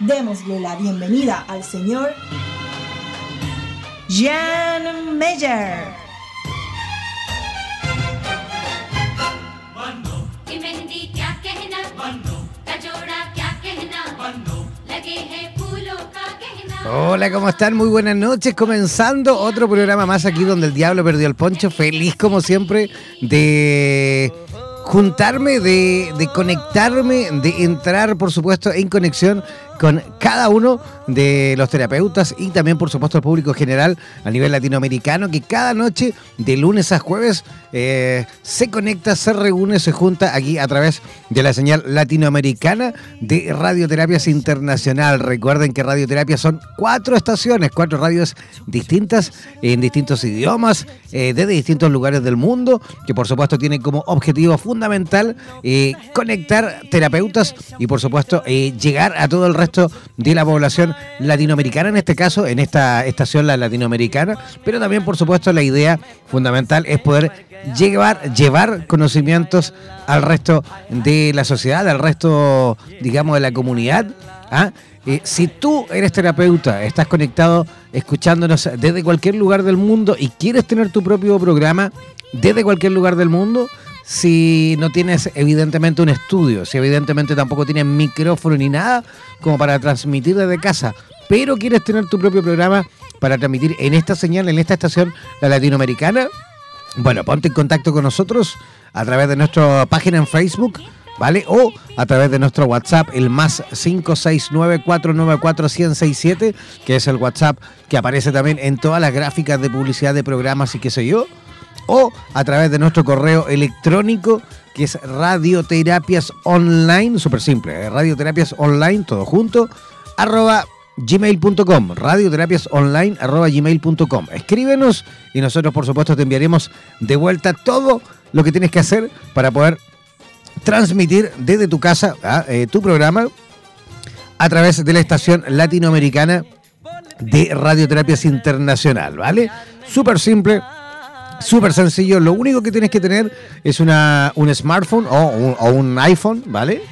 Démosle la bienvenida al señor Jan Meyer. Hola, ¿cómo están? Muy buenas noches. Comenzando otro programa más aquí donde el diablo perdió el poncho. Feliz como siempre de juntarme, de, de, conectarme, de entrar, por supuesto, en conexión con cada uno de los terapeutas y también, por supuesto, el público general a nivel latinoamericano, que cada noche, de lunes a jueves, eh, se conecta, se reúne, se junta aquí a través de la señal latinoamericana de Radioterapias Internacional. Recuerden que Radioterapia son cuatro estaciones, cuatro radios distintas, en distintos idiomas, eh, desde distintos lugares del mundo, que por supuesto tienen como objetivo fundamental eh, conectar terapeutas y, por supuesto, llegar a todo el resto de la población latinoamericana, en este caso, en esta estación la latinoamericana, pero también, por supuesto, la idea fundamental es poder llevar, llevar conocimientos al resto de la sociedad, al resto, digamos, de la comunidad. ¿ah? Eh, si tú eres terapeuta, estás conectado escuchándonos desde cualquier lugar del mundo y quieres tener tu propio programa desde cualquier lugar del mundo, si no tienes evidentemente un estudio, si evidentemente tampoco tienes micrófono ni nada como para transmitir desde casa, pero quieres tener tu propio programa para transmitir en esta señal, en esta estación, la latinoamericana, bueno, ponte en contacto con nosotros a través de nuestra página en Facebook, ¿vale? O a través de nuestro WhatsApp, el más 569-494-1067, que es el WhatsApp que aparece también en todas las gráficas de publicidad de programas y qué sé yo o a través de nuestro correo electrónico que es radioterapias online, súper simple, ¿eh? radioterapias online, todo junto, arroba gmail.com, radioterapias online arroba gmail.com. Escríbenos y nosotros por supuesto te enviaremos de vuelta todo lo que tienes que hacer para poder transmitir desde tu casa ¿ah? eh, tu programa a través de la estación latinoamericana de Radioterapias Internacional, ¿vale? Súper simple, Súper sencillo, lo único que tienes que tener es una, un smartphone o un, iPhone, ¿vale?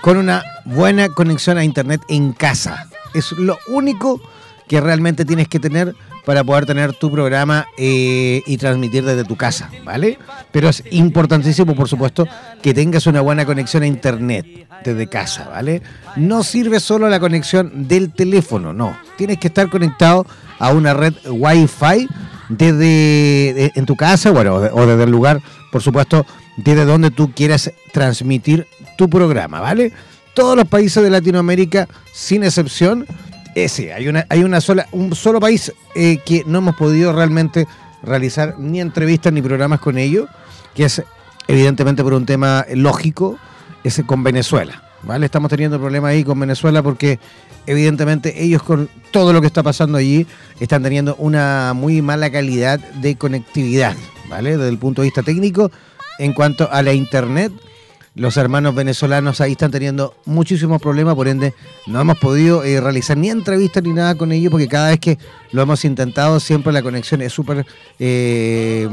Con una buena conexión a Internet en casa. Es lo único que realmente tienes que tener para poder tener tu programa eh, y transmitir desde tu casa, ¿vale? Pero es importantísimo, por supuesto, que tengas una buena conexión a Internet desde casa, ¿vale? No sirve solo la conexión del teléfono, no. Tienes que estar conectado a una red Wi-Fi desde en tu casa, bueno, o desde el lugar, por supuesto, desde donde tú quieras transmitir tu programa, ¿vale? Todos los países de Latinoamérica, sin excepción, ese, eh, hay una, hay una sola, un solo país eh, que no hemos podido realmente realizar ni entrevistas ni programas con ellos, que es evidentemente por un tema lógico, es con Venezuela. ¿Vale? Estamos teniendo problemas ahí con Venezuela porque evidentemente ellos con todo lo que está pasando allí están teniendo una muy mala calidad de conectividad, ¿vale? Desde el punto de vista técnico, en cuanto a la internet, los hermanos venezolanos ahí están teniendo muchísimos problemas, por ende no hemos podido eh, realizar ni entrevistas ni nada con ellos porque cada vez que lo hemos intentado siempre la conexión es súper eh,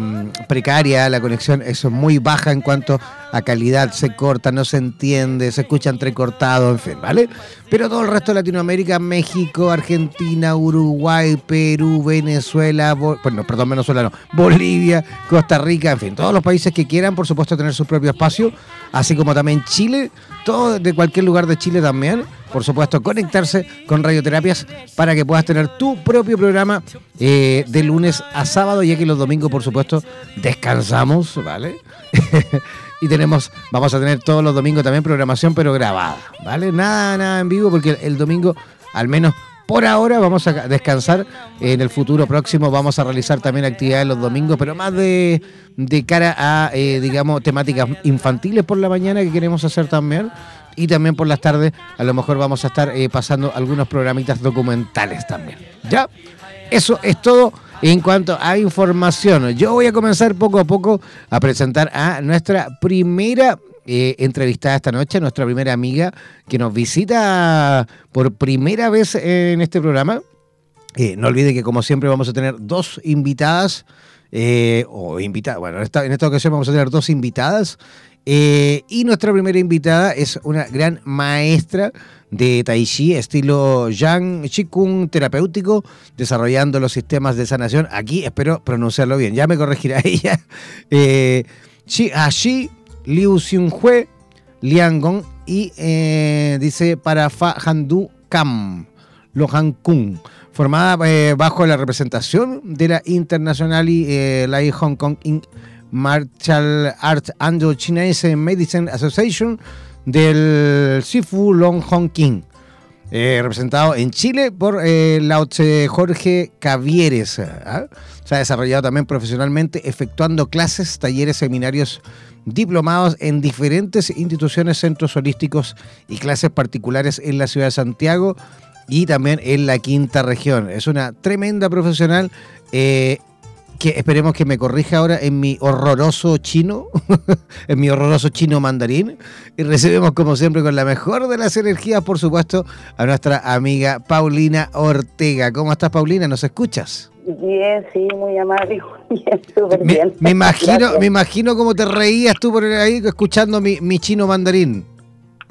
precaria, la conexión es muy baja en cuanto a calidad, se corta, no se entiende, se escucha entrecortado, en fin, ¿vale? Pero todo el resto de Latinoamérica, México, Argentina, Uruguay, Perú, Venezuela, bueno, perdón, Venezuela no, Bolivia, Costa Rica, en fin, todos los países que quieran, por supuesto, tener su propio espacio, así como también Chile, todo de cualquier lugar de Chile también, por supuesto, conectarse con radioterapias para que puedas tener tu propio programa eh, de lunes a sábado, ya que los domingos, por supuesto, descansamos, ¿vale? y tenemos, vamos a tener todos los domingos también programación, pero grabada, ¿vale? Nada, nada en vivo, porque el domingo, al menos por ahora, vamos a descansar. En el futuro próximo vamos a realizar también actividades los domingos, pero más de, cara a, eh, digamos, temáticas infantiles por la mañana que queremos hacer también. Y también por las tardes, a lo mejor vamos a estar eh, pasando algunos programitas documentales también. ¿Ya? Eso es todo en cuanto a información. Yo voy a comenzar poco a poco a presentar a nuestra primera eh, entrevistada esta noche, nuestra primera amiga que nos visita por primera vez en este programa. Eh, no olvide que como siempre vamos a tener dos invitadas, eh, o invitadas, bueno, en esta, ocasión vamos a tener dos invitadas. y nuestra primera invitada es una gran maestra de Tai Chi, estilo Yang Chikung terapéutico, desarrollando los sistemas de sanación. Aquí espero pronunciarlo bien, ya me corregirá ella. Eh, Ashi, Liu Xiunhui, Liang Gong y eh, dice para Fa Handu Kam, Han Kung, formada eh, bajo la representación de la International eh, Lai Hong Kong Martial Arts and Chinese Medicine Association del Sifu Long Hong King, representado en Chile por eh, Jorge Cavieres. ¿ah? Se ha desarrollado también profesionalmente efectuando clases, talleres, seminarios diplomados en diferentes instituciones, centros holísticos y clases particulares en la ciudad de Santiago y también en la quinta región. Es una tremenda profesional eh, que esperemos que me corrija ahora en mi horroroso chino, en mi horroroso chino mandarín. Y recibimos como siempre con la mejor de las energías, por supuesto, a nuestra amiga Paulina Ortega. ¿Cómo estás, Paulina? ¿Nos escuchas? Bien, sí, muy amable. Bien, súper bien. Me imagino, me imagino cómo te reías tú por ahí escuchando mi, mi chino mandarín.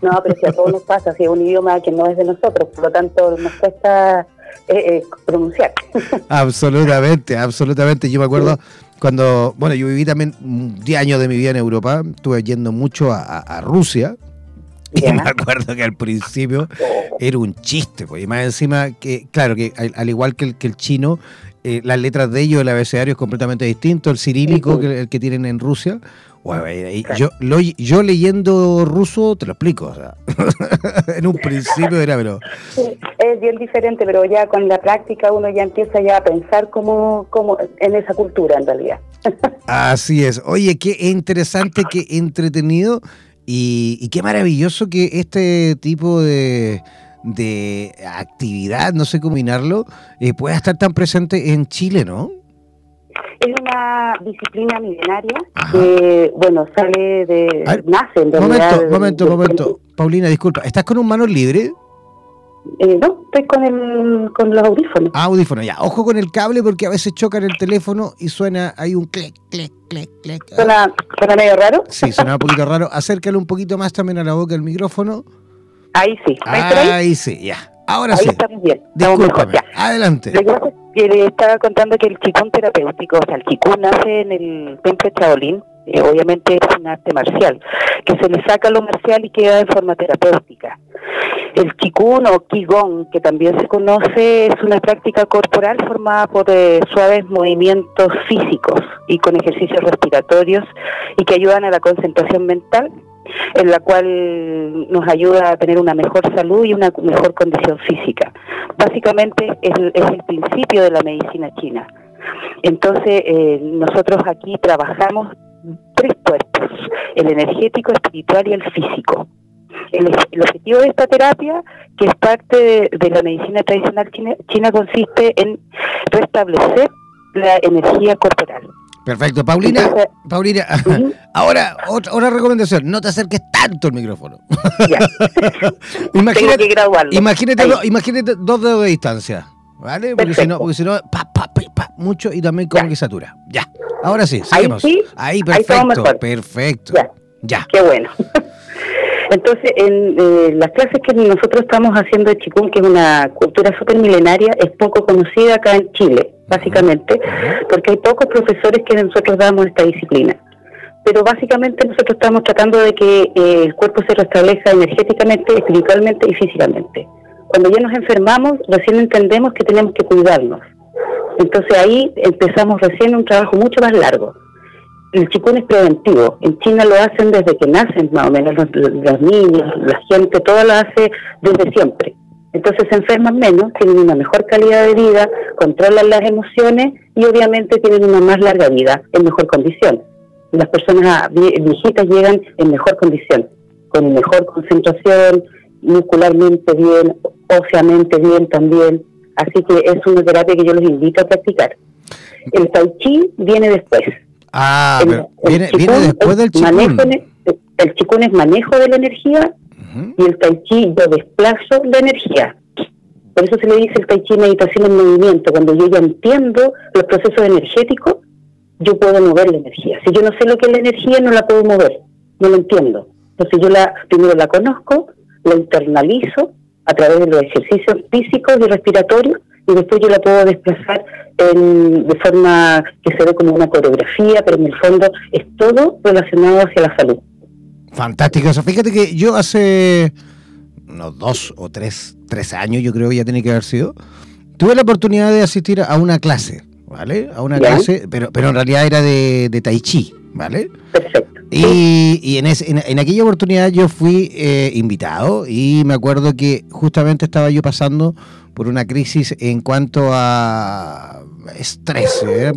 No, pero si a todos nos pasa, si es un idioma que no es de nosotros, por lo tanto nos cuesta eh, eh, pronunciar. Absolutamente, absolutamente. Yo me acuerdo cuando, bueno, yo viví también 10 años de mi vida en Europa, estuve yendo mucho a, Rusia. Y me acuerdo que al principio era un chiste, pues, y más encima que, claro, que al, igual que el, que el chino, eh, las letras de ellos, el abecedario es completamente distinto, el cirílico que el que tienen en Rusia, yo, yo leyendo ruso te lo explico. en un principio era, pero. es bien diferente, pero ya con la práctica uno ya empieza ya a pensar como, como en esa cultura en realidad. Así es. Oye, qué interesante, qué entretenido y, qué maravilloso que este tipo de, de actividad, no sé combinarlo, eh, pueda estar tan presente en Chile, ¿no? Es una disciplina milenaria que, bueno, sale de... nace en realidad. Momento, momento, momento. Paulina, disculpa, ¿estás con un manos libre? Eh, no, estoy con, el, con los audífonos. Ah, audífonos, ya. Ojo con el cable porque a veces chocan el teléfono y suena, hay un clic, clic, clic, clic. ¿Suena, ¿Suena medio raro? Sí, suena un poquito raro. Acércalo un poquito más también a la boca del micrófono. Ahí sí. ¿Ahí, ahí sí, ya. Ahora Ahí sí. estamos bien. Adelante. Le estaba contando que el chikun terapéutico, o sea, el chikun nace en el templo de Shaolin, eh, obviamente es un arte marcial, que se le saca lo marcial y queda de forma terapéutica. El chikun o qigong, que también se conoce, es una práctica corporal formada por eh, suaves movimientos físicos y con ejercicios respiratorios y que ayudan a la concentración mental en la cual nos ayuda a tener una mejor salud y una mejor condición física. Básicamente es, el principio de la medicina china. Entonces, eh, nosotros aquí trabajamos tres cuerpos, el energético, espiritual y el físico. El, objetivo de esta terapia, que es parte de, la medicina tradicional china, consiste en restablecer la energía corporal. Perfecto. Paulina, Paulina, ahora otra, otra, recomendación, no te acerques tanto al micrófono. Ya. imagínate, que imagínate, imagínate dos dedos de distancia. ¿Vale? Porque si no, porque si no pa, pa, pa, mucho y también como que satura. Ya. Ahora sí, seguimos. Ahí, sí, Ahí perfecto, perfecto. Ya. ya. Qué bueno. Entonces, en eh, las clases que nosotros estamos haciendo de Chikung, que es una cultura súper milenaria, es poco conocida acá en Chile, básicamente, porque hay pocos profesores que nosotros damos esta disciplina. Pero básicamente nosotros estamos tratando de que eh, el cuerpo se restablezca energéticamente, espiritualmente y físicamente. Cuando ya nos enfermamos, recién entendemos que tenemos que cuidarnos. Entonces ahí empezamos recién un trabajo mucho más largo el chikun es preventivo. En China lo hacen desde que nacen, más o menos, los, niños, la gente, todo lo hace desde siempre. Entonces se enferman menos, tienen una mejor calidad de vida, controlan las emociones y obviamente tienen una más larga vida, en mejor condición. Las personas viejitas llegan en mejor condición, con mejor concentración, muscularmente bien, óseamente bien también. Así que es una terapia que yo les invito a practicar. El tai chi viene después Ah, viene, después del chikun. el chikun es manejo de la energía y el tai chi yo desplazo la energía. Por eso se le dice el tai chi meditación en movimiento. Cuando yo ya entiendo los procesos energéticos, yo puedo mover la energía. Si yo no sé lo que es la energía, no la puedo mover, no lo entiendo. Entonces yo la primero la conozco, la internalizo a través de los ejercicios físicos y respiratorios y después yo la puedo desplazar de forma que se ve como una coreografía, pero en el fondo es todo relacionado hacia la salud. Fantástico eso. Fíjate que yo hace unos dos o tres, tres años, yo creo que ya tiene que haber sido, tuve la oportunidad de asistir a una clase, ¿vale? A una clase, pero, pero en realidad era de, de Tai Chi, ¿vale? Perfecto. Y, y en, en, aquella oportunidad yo fui eh, invitado y me acuerdo que justamente estaba yo pasando por una crisis en cuanto a estrés. Era,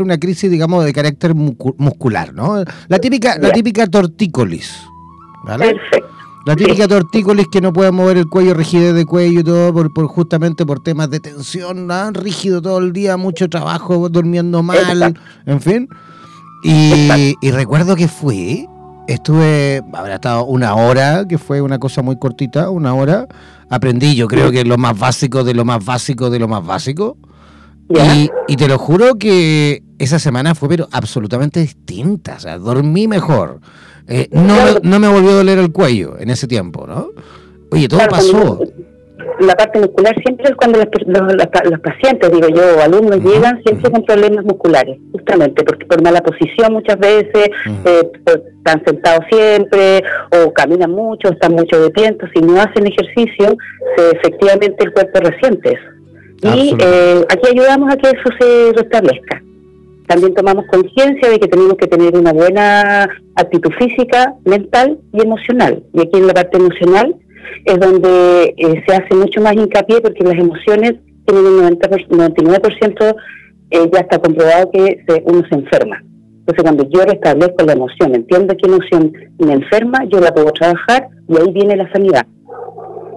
una crisis, digamos, de carácter muscular, ¿no? La típica, la típica tortícolis. ¿vale? Perfecto. La típica tortícolis que no puede mover el cuello, rigidez de cuello y todo, por, por justamente por temas de tensión, ¿no? rígido todo el día, mucho trabajo, durmiendo mal, en fin. Y, y, recuerdo que fui, estuve, habrá estado una hora, que fue una cosa muy cortita, una hora, aprendí, yo creo que lo más básico de lo más básico de lo más básico. Y, te lo juro que esa semana fue pero absolutamente distinta. O sea, dormí mejor. Eh, no, no me volvió a doler el cuello en ese tiempo, ¿no? Oye, todo pasó. La parte muscular siempre es cuando los, los, pacientes, digo yo, o alumnos llegan siempre con problemas musculares, justamente porque por mala posición muchas veces, eh, están sentados siempre, o caminan mucho, están mucho de pie, si no hacen ejercicio, se, efectivamente el cuerpo resiente eso. Y eh, aquí ayudamos a que eso se restablezca. También tomamos conciencia de que tenemos que tener una buena actitud física, mental y emocional. Y aquí en la parte emocional es donde eh, se hace mucho más hincapié porque las emociones tienen un 90 99% eh, ya está comprobado que uno se enferma. Entonces cuando yo restablezco la emoción, entiendo qué emoción me enferma, yo la puedo trabajar y ahí viene la sanidad.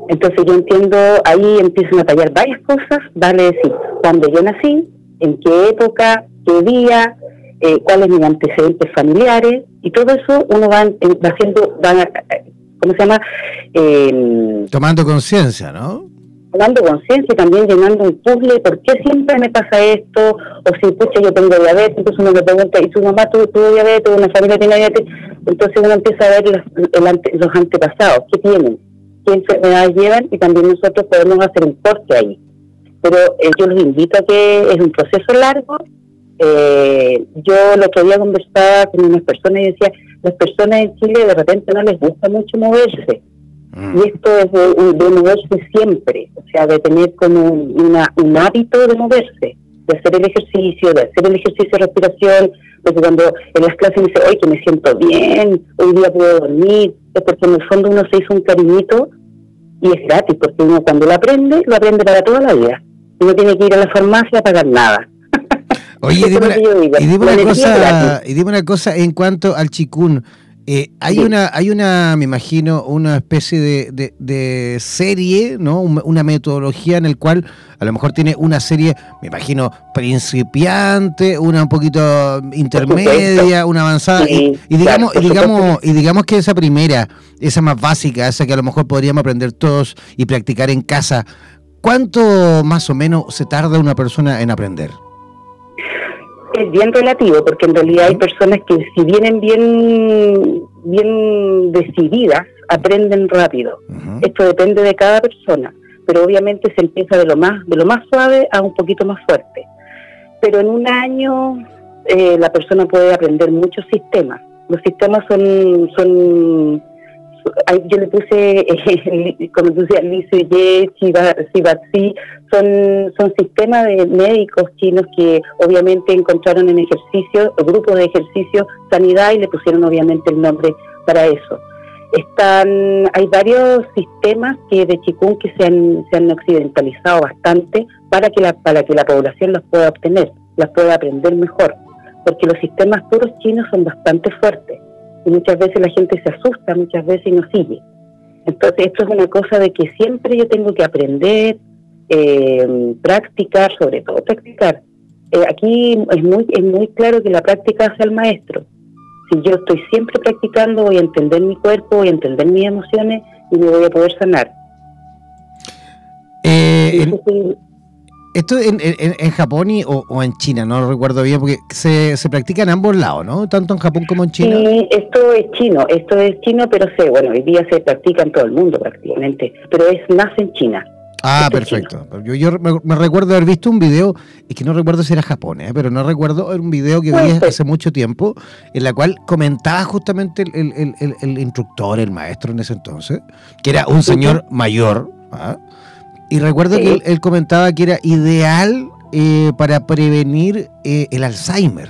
Entonces yo entiendo, ahí empiezan a tallar varias cosas, vale decir, cuando yo nací, en qué época, qué día, eh, cuáles mis antecedentes familiares, y todo eso uno va, va haciendo, ¿cómo se llama? Eh, Tomando conciencia, ¿no? Tomando conciencia y también llenando un puzzle, ¿por qué siempre me pasa esto? O si, pucha, yo tengo diabetes, entonces uno me pregunta, ¿y su mamá tuvo, tuvo diabetes, una familia tiene diabetes? Entonces uno empieza a ver los, los antepasados, ¿qué tienen? qué enfermedades llevan y también nosotros podemos hacer un corte ahí. Pero eh, yo los invito a que es un proceso largo. Eh, yo lo que había conversado con unas personas y decía, las personas en Chile de repente no les gusta mucho moverse. Mm. Y esto es de, moverse siempre, o sea, de tener como una, un hábito de moverse, de hacer el ejercicio, de hacer el ejercicio de respiración, porque cuando en las clases dice, hoy que me siento bien, hoy día puedo dormir, es porque en el fondo uno se hizo un cariñito y es gratis, porque uno cuando lo aprende, lo aprende para toda la vida. Y no tiene que ir a la farmacia a pagar nada. Oye, y dime, una, cosa, y dime una cosa en cuanto al chikun. Eh, hay una, hay una, me imagino, una especie de, de, serie, ¿no? Una metodología en el cual a lo mejor tiene una serie, me imagino, principiante, una un poquito intermedia, una avanzada, y, digamos, y digamos, y digamos que esa primera, esa más básica, esa que a lo mejor podríamos aprender todos y practicar en casa, ¿cuánto más o menos se tarda una persona en aprender? Es bien relativo, porque en realidad hay personas que si vienen bien, bien decididas, aprenden rápido. Esto depende de cada persona, pero obviamente se empieza de lo más, de lo más suave a un poquito más fuerte. Pero en un año eh, la persona puede aprender muchos sistemas. Los sistemas son, son yo le puse, como tú decías, Lisu Sibatsi, son, son sistemas de médicos chinos que obviamente encontraron en ejercicio, grupos de ejercicio, sanidad y le pusieron obviamente el nombre para eso. Están, hay varios sistemas que de Chikung que se han, se han occidentalizado bastante para que la, para que la población los pueda obtener, las pueda aprender mejor, porque los sistemas puros chinos son bastante fuertes y muchas veces la gente se asusta, muchas veces no sigue. Entonces esto es una cosa de que siempre yo tengo que aprender, eh, practicar, sobre todo practicar. Eh, aquí es muy, es muy claro que la práctica hace al maestro. Si yo estoy siempre practicando, voy a entender mi cuerpo, voy a entender mis emociones y me voy a poder sanar. Eh, esto en, en, Japón y, o, en China, no lo recuerdo bien, porque se, se practica en ambos lados, ¿no? Tanto en Japón como en China. Sí, esto es chino, esto es chino, pero sé, bueno, hoy día se practica en todo el mundo prácticamente, pero es más en China. Ah, perfecto. Yo, yo me, recuerdo haber visto un video, y que no recuerdo si era japonés, pero no recuerdo, era un video que vi hace mucho tiempo, en la cual comentaba justamente el, el, el, el instructor, el maestro en ese entonces, que era un señor mayor, ¿ah? Y recuerdo que él, comentaba que era ideal eh, para prevenir eh, el Alzheimer.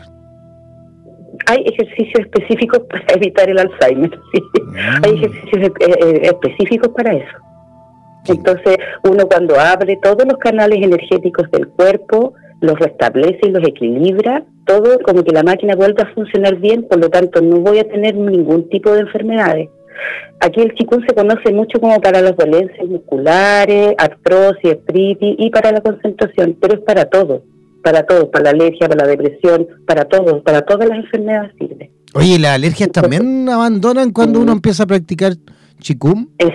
Hay ejercicios específicos para evitar el Alzheimer, sí. Mm. Hay ejercicios eh, específicos para eso. Entonces, uno cuando abre todos los canales energéticos del cuerpo, los restablece y los equilibra, todo como que la máquina vuelve a funcionar bien, por lo tanto no voy a tener ningún tipo de enfermedades. Aquí el chikun se conoce mucho como para las dolencias musculares, artrosis, artritis y para la concentración, pero es para todo, para todo, para la alergia, para la depresión, para todo, para todas las enfermedades sirve. Oye, ¿las alergias también abandonan cuando uno empieza a practicar chikun? Es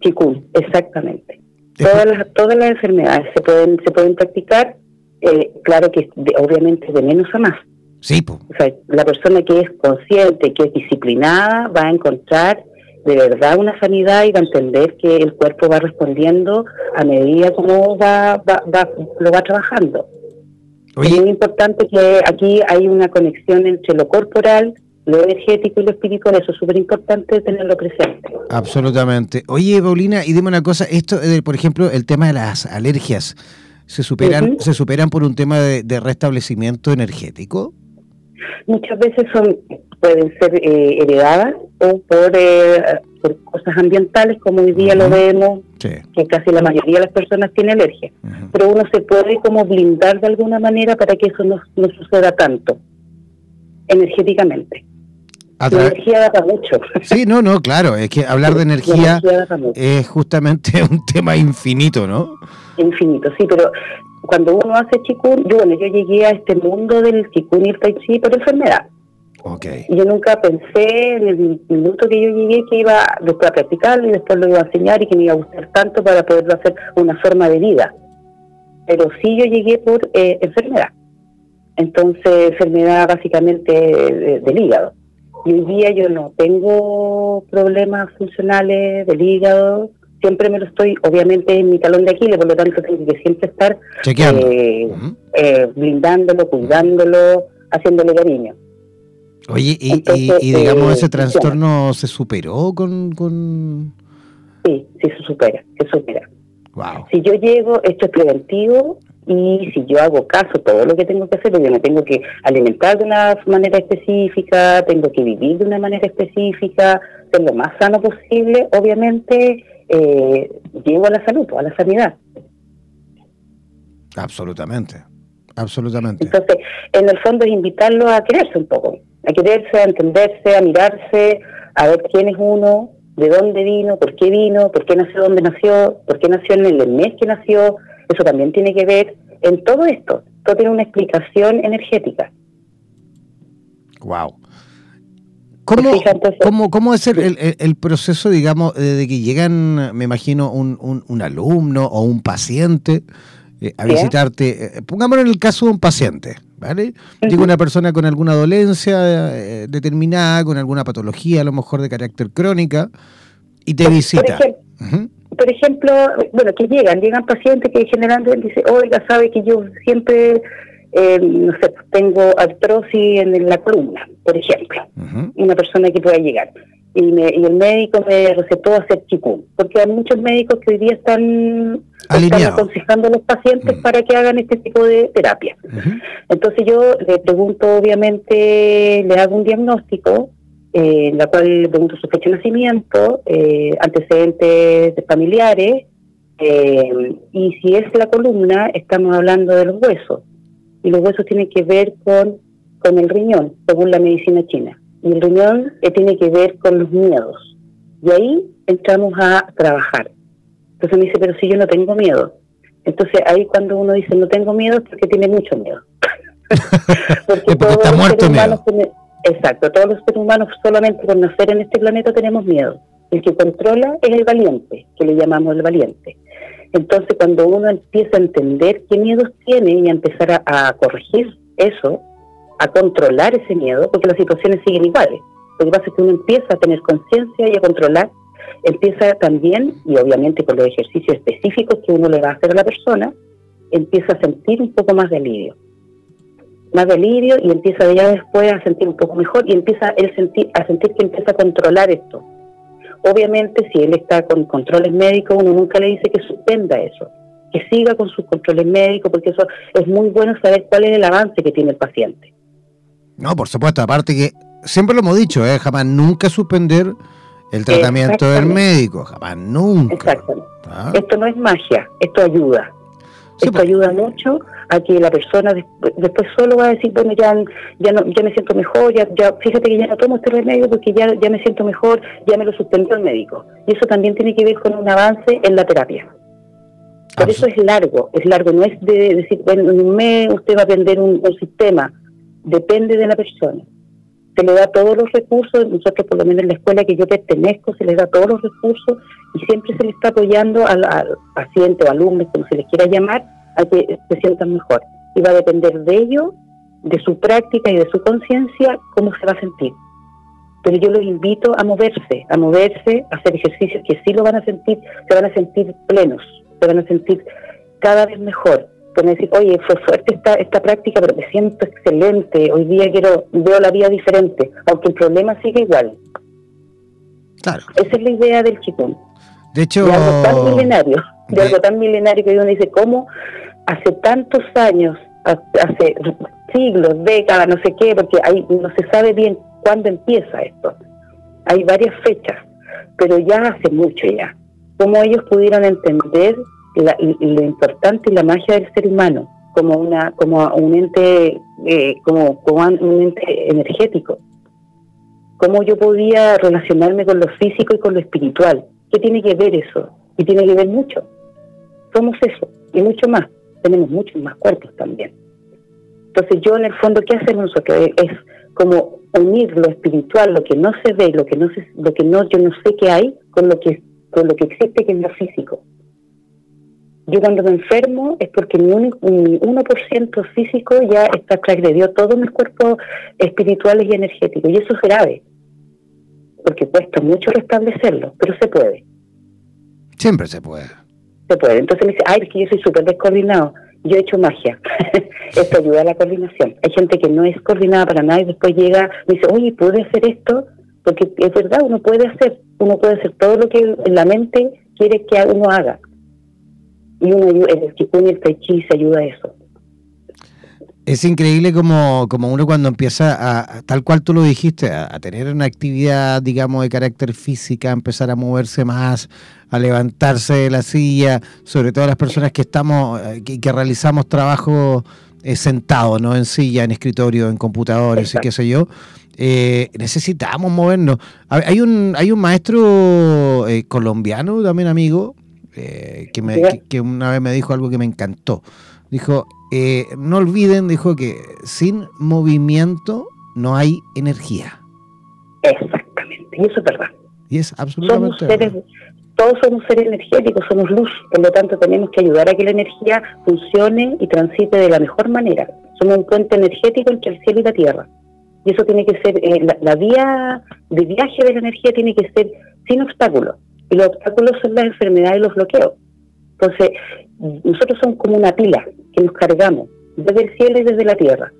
chikun, exactamente. Todas las, todas las enfermedades se pueden, se pueden practicar, eh, claro que obviamente de menos a más. Sí, O sea, la persona que es consciente, que es disciplinada, va a encontrar de verdad una sanidad y va a entender que el cuerpo va respondiendo a medida como va, lo va trabajando. Es muy importante que aquí hay una conexión entre lo corporal, lo energético y lo espiritual, eso es súper importante tenerlo presente. Absolutamente. Oye, Paulina, y dime una cosa, esto, por ejemplo, el tema de las alergias, ¿se superan, ¿se superan por un tema de restablecimiento energético? Muchas veces son pueden ser eh, heredadas o por, eh, por cosas ambientales, como hoy día lo vemos, que casi la mayoría de las personas tienen alergia. Pero uno se puede como blindar de alguna manera para que eso no, no suceda tanto, energéticamente. La energía da para mucho. Sí, no, no, claro, es que hablar de energía, es justamente un tema infinito, ¿no? Infinito, sí, pero cuando uno hace chikun, yo, bueno, yo llegué a este mundo del chikun y el tai chi por enfermedad. Okay. Yo nunca pensé en el minuto que yo llegué que iba después a practicarlo y después lo iba a enseñar y que me iba a gustar tanto para poderlo hacer una forma de vida. Pero sí yo llegué por eh, enfermedad. Entonces, enfermedad básicamente del hígado. Y hoy día yo no tengo problemas funcionales del hígado, siempre me lo estoy, obviamente en mi talón de Aquiles, por lo tanto tengo que siempre estar eh, eh, blindándolo, cuidándolo, haciéndole cariño. Oye, y, y, digamos, ¿ese trastorno se superó con, con...? Sí, sí se supera, se supera. Wow. Si yo llego, esto es preventivo, y si yo hago caso todo lo que tengo que hacer, porque me tengo que alimentar de una manera específica, tengo que vivir de una manera específica, ser lo más sano posible, obviamente eh, llego a la salud, a la sanidad. Absolutamente, absolutamente. Entonces, en el fondo es invitarlo a quererse un poco, a quererse, a entenderse, a mirarse, a ver quién es uno, de dónde vino, por qué vino, por qué nació dónde nació, por qué nació en el mes que nació, eso también tiene que ver en todo esto. Todo tiene una explicación energética. Wow. ¿Cómo, ¿cómo, cómo es el, el, proceso, digamos, de que llegan, me imagino, un, un, un alumno o un paciente eh, a visitarte? Eh, pongámoslo en el caso de un paciente, ¿vale? Llega una persona con alguna dolencia eh, determinada, con alguna patología, a lo mejor de carácter crónica, y te visita. Por ejemplo, bueno, que llegan, llegan pacientes que generalmente dicen, oiga, sabe que yo siempre eh, no sé, tengo artrosis en la columna, por ejemplo, una persona que pueda llegar. Y, me, y, el médico me recetó hacer chikung, porque hay muchos médicos que hoy día están, aconsejando a los pacientes mm. para que hagan este tipo de terapia. Entonces yo le pregunto, obviamente, le hago un diagnóstico, eh, en la cual pregunto su fecha de nacimiento, eh, antecedentes familiares, eh, y si es la columna, estamos hablando de los huesos y los huesos tienen que ver con, con el riñón, según la medicina china. Y el riñón eh, tiene que ver con los miedos. Y ahí entramos a trabajar. Entonces me dice, pero si yo no tengo miedo. Entonces ahí cuando uno dice no tengo miedo es porque tiene mucho miedo. porque, todos está los muerto miedo. Exacto, todos los seres humanos solamente por nacer en este planeta tenemos miedo. El que controla es el valiente, que le llamamos el valiente. Entonces, cuando uno empieza a entender qué miedos tiene y a empezar a, corregir eso, a controlar ese miedo, porque las situaciones siguen iguales. Lo que pasa es que uno empieza a tener conciencia y a controlar, empieza también, y obviamente con los ejercicios específicos que uno le va a hacer a la persona, empieza a sentir un poco más de alivio. Más de alivio y empieza ya después a sentir un poco mejor y empieza él sentir, a sentir que empieza a controlar esto Obviamente, si él está con controles médicos, uno nunca le dice que suspenda eso, que siga con sus controles médicos, porque eso es muy bueno saber cuál es el avance que tiene el paciente. No, por supuesto, aparte que siempre lo hemos dicho, ¿eh? jamás nunca suspender el tratamiento del médico, jamás nunca. Exactamente. ¿Ah? Esto no es magia, esto ayuda. Esto pues. ayuda mucho a que la persona después, solo va a decir, bueno, ya, ya, no, ya me siento mejor, ya, ya fíjate que ya no tomo este remedio porque ya, ya me siento mejor, ya me lo suspendió el médico. Y eso también tiene que ver con un avance en la terapia. Por eso es largo, es largo, no es de decir, bueno, en un mes usted va a aprender un, sistema, depende de la persona se le da todos los recursos, nosotros por lo menos en la escuela que yo pertenezco, se le da todos los recursos y siempre se le está apoyando al, al paciente o alumno, como se les quiera llamar, a que se sientan mejor. Y va a depender de ello, de su práctica y de su conciencia, cómo se va a sentir. Pero yo los invito a moverse, a moverse, a hacer ejercicios que sí lo van a sentir, se van a sentir plenos, se van a sentir cada vez mejor. Pueden decir, oye, fue fuerte esta, esta práctica, pero me siento excelente, hoy día quiero, veo la vida diferente, aunque el problema sigue igual. Claro. Esa es la idea del chikung. De hecho, de algo tan milenario, de, algo tan milenario que uno dice, ¿cómo hace tantos años, hace siglos, décadas, no sé qué, porque ahí no se sabe bien cuándo empieza esto. Hay varias fechas, pero ya hace mucho ya. Cómo ellos pudieron entender lo importante y la magia del ser humano como una como un ente eh, como, como un ente energético. Cómo yo podía relacionarme con lo físico y con lo espiritual. ¿Qué tiene que ver eso? Y tiene que ver mucho. Somos eso y mucho más tenemos muchos más cuerpos también. Entonces yo en el fondo, ¿qué hacemos nosotros? Es como unir lo espiritual, lo que no se ve, lo que no se, lo que no, yo no sé qué hay, con lo que, con lo que existe que es lo físico. Yo cuando me enfermo es porque mi, un, 1% físico ya está transgredió todos mis cuerpos espirituales y energéticos. Y eso es grave, porque cuesta mucho restablecerlo, pero se puede. Siempre se puede se puede. Entonces me dice, ay, es que yo soy súper descoordinado. Yo he hecho magia. esto ayuda a la coordinación. Hay gente que no es coordinada para nada y después llega, me dice, oye, ¿puede hacer esto? Porque es verdad, uno puede hacer, uno puede hacer todo lo que la mente quiere que uno haga. Y uno, el Kikun y el se ayuda a eso. Es increíble como, como uno cuando empieza a, tal cual tú lo dijiste, a, tener una actividad, digamos, de carácter física, empezar a moverse más, a levantarse de la silla, sobre todo las personas que estamos, eh, que, que realizamos trabajo eh, sentado, ¿no? En silla, en escritorio, en computadores y qué sé yo. eh, necesitamos movernos. Hay un, hay un maestro eh, colombiano, también amigo, eh, que, me, que, una vez me dijo algo que me encantó. Dijo, no olviden, dijo que sin movimiento no hay energía. Exactamente, y eso es verdad. Y es absolutamente verdad todos somos seres energéticos, somos luz, por lo tanto tenemos que ayudar a que la energía funcione y transite de la mejor manera. Somos un puente energético entre el cielo y la tierra. Y eso tiene que ser, eh, la, vía de viaje de la energía tiene que ser sin obstáculos. Y los obstáculos son las enfermedades y los bloqueos. Entonces, nosotros somos como una pila que nos cargamos desde el cielo y desde la tierra.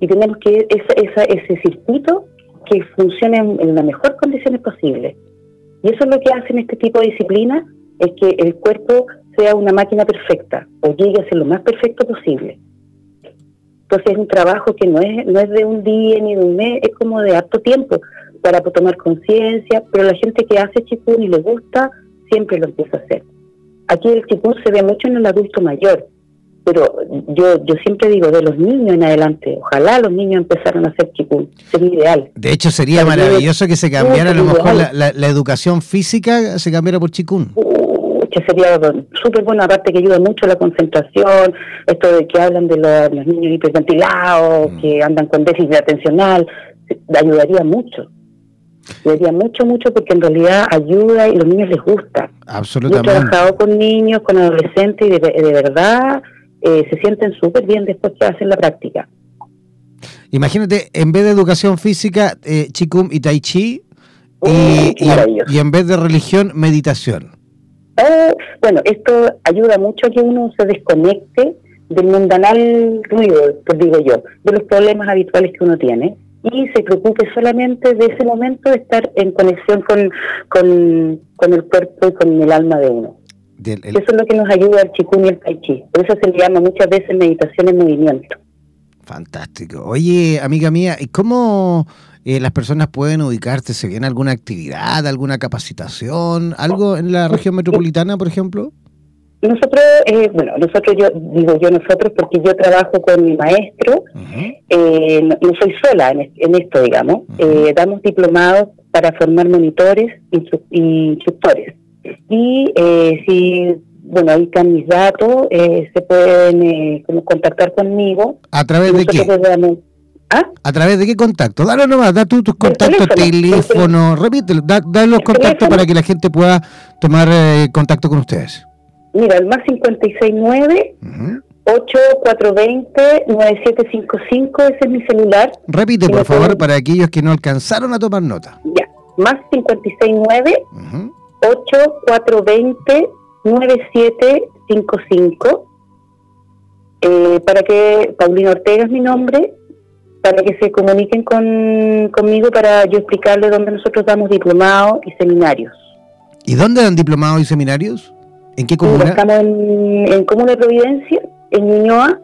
Y tenemos que esa, ese circuito que funcione en, en las mejores condiciones posibles. Y eso es lo que hacen este tipo de disciplina, es que el cuerpo sea una máquina perfecta o llegue a ser lo más perfecto posible. Entonces es un trabajo que no es, no es de un día ni de un mes, es como de harto tiempo para tomar conciencia, pero la gente que hace chikun y le gusta, siempre lo empieza a hacer. Aquí el chikun se ve mucho en el adulto mayor, pero yo yo siempre digo de los niños en adelante, ojalá los niños empezaran a hacer chikun, sería ideal. De hecho sería maravilloso que se cambiara a lo mejor la, educación física, se cambiara por chikun. que sería súper bueno, aparte que ayuda mucho la concentración, esto de que hablan de los, niños hiperventilados, mm. que andan con déficit atencional, ayudaría mucho. Ayudaría mucho, mucho, porque en realidad ayuda y los niños les gusta. Absolutamente. Yo he trabajado con niños, con adolescentes y de, de verdad eh, se sienten súper bien después que hacen la práctica. Imagínate, en vez de educación física, eh, Chikung y Tai Chi, y, y, en vez de religión, meditación. Oh, bueno, esto ayuda mucho a que uno se desconecte del mundanal ruido, pues digo yo, de los problemas habituales que uno tiene y se preocupe solamente de ese momento de estar en conexión con, con, con el cuerpo y con el alma de uno. Eso es lo que nos ayuda el chikun y el tai chi. Por eso se le llama muchas veces meditación en movimiento. Fantástico. Oye, amiga mía, ¿y cómo eh, las personas pueden ubicarse? ¿Se viene alguna actividad, alguna capacitación, algo en la región metropolitana, por ejemplo? Nosotros, eh, bueno, nosotros, yo digo yo nosotros porque yo trabajo con mi maestro, eh, no, soy sola en, esto, digamos. damos diplomados para formar monitores y instructores. Y eh, si, bueno, ahí están mis datos, eh, se pueden eh, como contactar conmigo. ¿A través de qué? ¿Ah? ¿A través de qué contacto? Dale nomás, da tus contactos, teléfono, repítelo, da, los contactos para que la gente pueda tomar eh, contacto con ustedes. Mira, el más 569 uh 8420-9755, ese es mi celular. Repite, por favor, para aquellos que no alcanzaron a tomar nota. Ya, más 569 uh 8420-9755 eh, para que Paulina Ortega es mi nombre, para que se comuniquen con, conmigo para yo explicarles dónde nosotros damos diplomados y seminarios. ¿Y dónde dan diplomados y seminarios? ¿En qué comuna? Estamos en, en Comuna de Providencia, en Ñuñoa,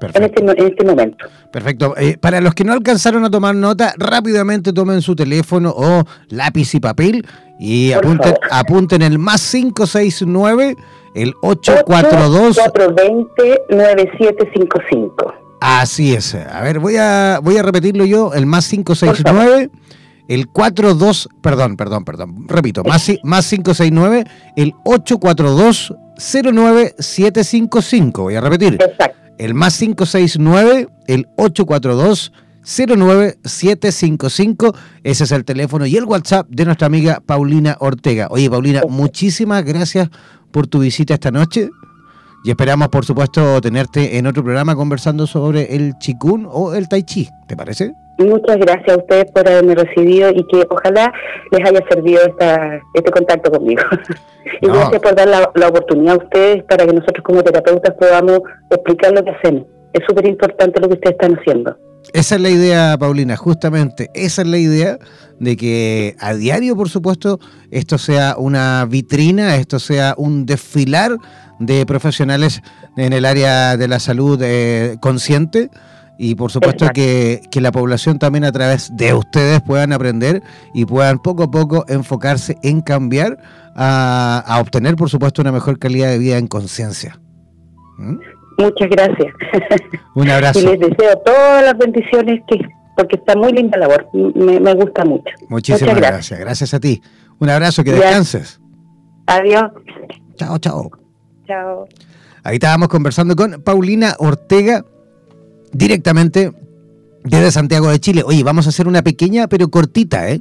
en este, en este, momento. Perfecto. Eh, para los que no alcanzaron a tomar nota, rápidamente tomen su teléfono o lápiz y papel y apunten, apunten el más 569, el 842. 420-9755. Así es. A ver, voy a, voy a repetirlo yo, el más 569. El 42, perdón, perdón, perdón, repito, más, más 569, el 842 09755. Voy a repetir. Exacto el más 569, el 842 09755. Ese es el teléfono y el WhatsApp de nuestra amiga Paulina Ortega. Oye, Paulina, muchísimas gracias por tu visita esta noche. Y esperamos, por supuesto, tenerte en otro programa conversando sobre el chikun o el tai chi. ¿Te parece? Muchas gracias a ustedes por haberme recibido y que ojalá les haya servido esta, este contacto conmigo. y gracias por dar la, la, oportunidad a ustedes para que nosotros como terapeutas podamos explicar lo que hacemos. Es súper importante lo que ustedes están haciendo. Esa es la idea, Paulina, justamente esa es la idea de que a diario, por supuesto, esto sea una vitrina, esto sea un desfilar de profesionales en el área de la salud eh, consciente y por supuesto que, que, la población también a través de ustedes puedan aprender y puedan poco a poco enfocarse en cambiar a, a obtener, por supuesto, una mejor calidad de vida en conciencia. ¿Mm? Muchas gracias. Un abrazo. Y les deseo todas las bendiciones que porque está muy linda la labor, me, gusta mucho. Muchísimas gracias. gracias. a ti. Un abrazo, que descanses. Adiós. Chao, chao. Chao. Ahí estábamos conversando con Paulina Ortega, directamente desde Santiago de Chile. Oye, vamos a hacer una pequeña pero cortita, ¿eh?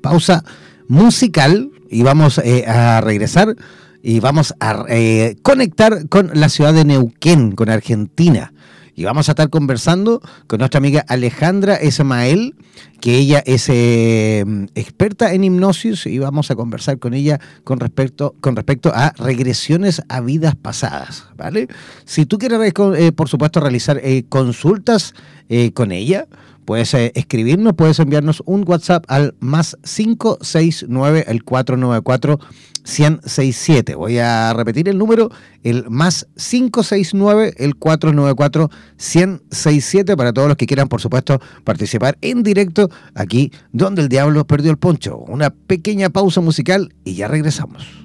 Pausa musical y vamos eh, a regresar y vamos a eh, conectar con la ciudad de Neuquén, con Argentina. Y vamos a estar conversando con nuestra amiga Alejandra Esmael, que ella es eh, experta en hipnosis y vamos a conversar con ella con respecto, con respecto a regresiones a vidas pasadas, ¿vale? Si tú quieres, eh, por supuesto, realizar eh, consultas con ella, Puedes escribirnos, puedes enviarnos un WhatsApp al más 569 el 494 167. Voy a repetir el número, el más 569, el 494 167 para todos los que quieran, por supuesto, participar en directo aquí donde el diablo perdió el poncho. Una pequeña pausa musical y ya regresamos.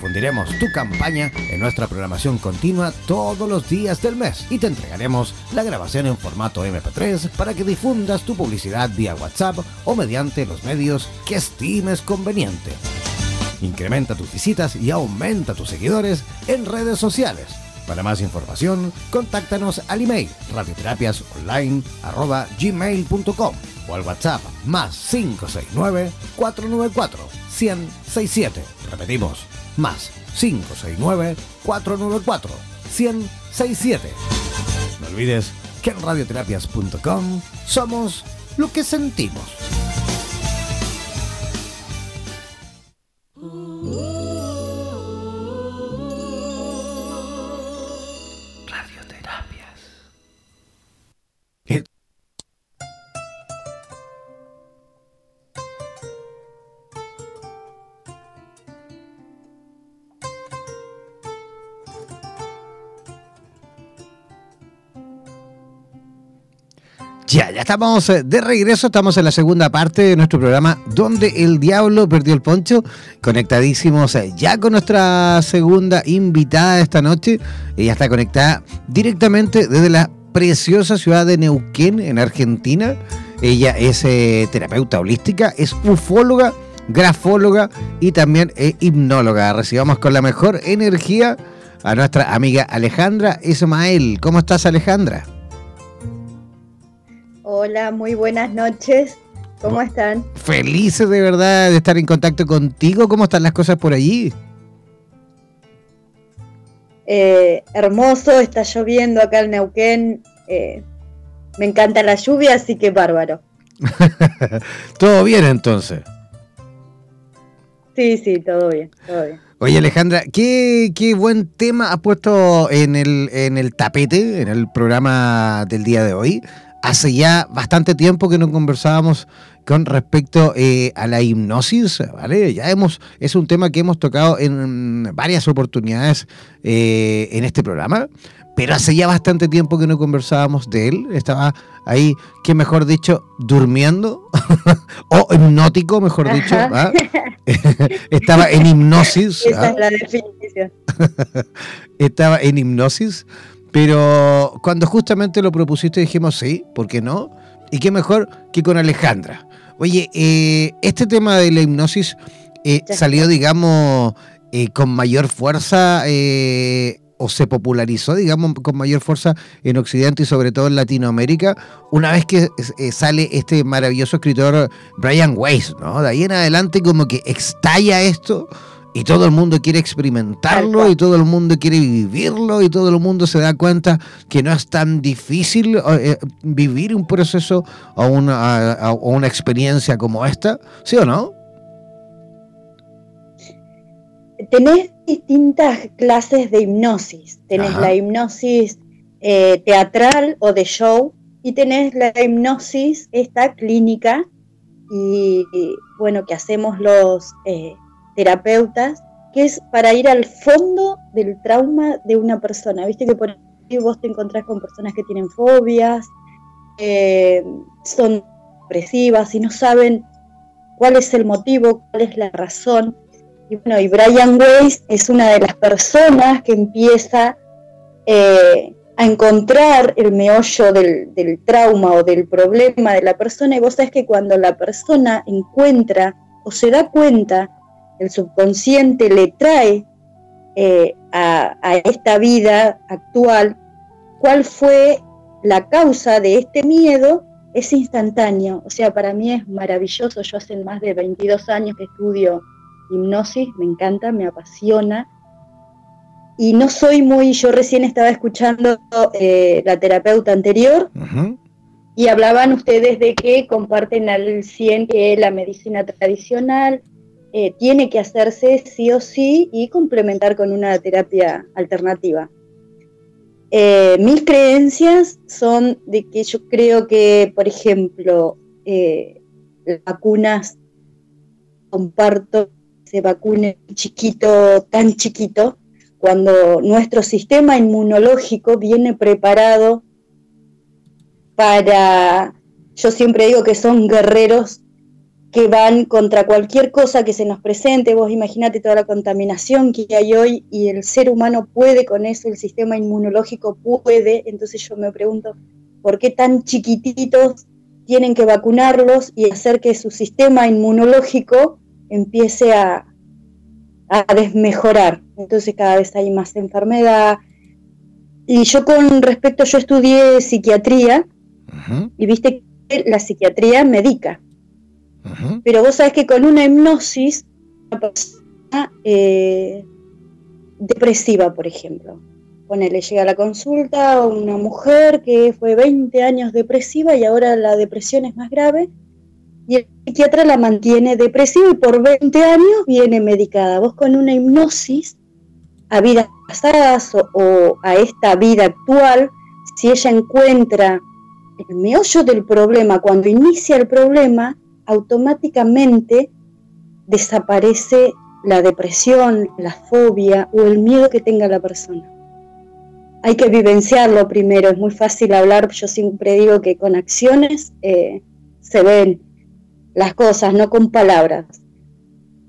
Difundiremos tu campaña en nuestra programación continua todos los días del mes y te entregaremos la grabación en formato MP3 para que difundas tu publicidad vía WhatsApp o mediante los medios que estimes conveniente. Incrementa tus visitas y aumenta tus seguidores en redes sociales. Para más información, contáctanos al email radioterapiasonline.gmail.com o al WhatsApp más 569 494 1067. Repetimos, más 569 494 1067. No olvides que en radioterapias.com somos lo que sentimos. Estamos eh, de regreso, estamos en la segunda parte de nuestro programa Donde el Diablo Perdió el Poncho, conectadísimos eh, ya con nuestra segunda invitada de esta noche. Ella está conectada directamente desde la preciosa ciudad de Neuquén, en Argentina. Ella es eh, terapeuta holística, es ufóloga, grafóloga y también hipnóloga. Recibamos con la mejor energía a nuestra amiga Alejandra Ismael. ¿Cómo estás Alejandra? Hola, muy buenas noches. ¿Cómo están? Felices de verdad de estar en contacto contigo. ¿Cómo están las cosas por allí? Eh, hermoso, está lloviendo acá en Neuquén. Eh, me encanta la lluvia, así que bárbaro. todo bien entonces. Sí, sí, todo bien, todo bien. Oye Alejandra, ¿qué, qué buen tema has puesto en el, en el tapete, en el programa del día de hoy hace ya bastante tiempo que no conversábamos con respecto eh, a la hipnosis, ¿vale? Ya hemos, es un tema que hemos tocado en varias oportunidades eh, en este programa, pero hace ya bastante tiempo que no conversábamos de él. Estaba ahí, que mejor dicho, durmiendo, o hipnótico, mejor dicho. ¿ah? Estaba en hipnosis. Esa ¿ah? es la definición. Estaba en hipnosis. Pero cuando justamente lo propusiste dijimos, sí, ¿por qué no? Y qué mejor que con Alejandra. Oye, eh, este tema de la hipnosis eh, salió, digamos, eh, con mayor fuerza o se popularizó, digamos, con mayor fuerza en Occidente y sobre todo en Latinoamérica, una vez que sale este maravilloso escritor Brian Weiss, ¿no? De ahí en adelante como que estalla esto y todo el mundo quiere experimentarlo y todo el mundo quiere vivirlo y todo el mundo se da cuenta que no es tan difícil eh, vivir un proceso o una, una experiencia como esta, ¿sí o no? Tenés distintas clases de hipnosis. Tenés la hipnosis eh, teatral o de show, y tenés la hipnosis, esta clínica, y, bueno, que hacemos los eh, terapeutas, que es para ir al fondo del trauma de una persona. Viste que por ahí vos te encontrás con personas que tienen fobias, son depresivas y no saben cuál es el motivo, cuál es la razón. Y bueno, y Brian Weiss es una de las personas que empieza eh, a encontrar el meollo del, trauma o del problema de la persona. Y vos sabés que cuando la persona encuentra o se da cuenta, el subconsciente le trae eh, a, a esta vida actual cuál fue la causa de este miedo, es instantáneo. O sea, para mí es maravilloso. Yo hace más de 22 años que estudio hipnosis, me encanta, me apasiona y no soy muy, yo recién estaba escuchando eh, la terapeuta anterior y hablaban ustedes de que comparten al 100 que la medicina tradicional eh, tiene que hacerse sí o sí y complementar con una terapia alternativa. Eh, mis creencias son de que yo creo que, por ejemplo, las vacunas, comparto, se vacune chiquito, tan chiquito, cuando nuestro sistema inmunológico viene preparado para, yo siempre digo que son guerreros que van contra cualquier cosa que se nos presente, vos imaginate toda la contaminación que hay hoy y el ser humano puede con eso, el sistema inmunológico puede, entonces yo me pregunto, ¿por qué tan chiquititos tienen que vacunarlos y hacer que su sistema inmunológico empiece a, a desmejorar. Entonces cada vez hay más enfermedad. Y yo con respecto, yo estudié psiquiatría y viste que la psiquiatría Pero vos sabés que con una hipnosis, una persona eh, depresiva, por ejemplo, ponele, llega a la consulta una mujer que fue 20 años depresiva y ahora la depresión es más grave, y el psiquiatra la mantiene depresiva y por 20 años viene medicada. Vos con una hipnosis a vidas pasadas o, a esta vida actual, si ella encuentra el meollo del problema, cuando inicia el problema, automáticamente desaparece la depresión, la fobia o el miedo que tenga la persona. Hay que vivenciarlo primero, es muy fácil hablar, yo siempre digo que con acciones eh, se ven las cosas, no con palabras.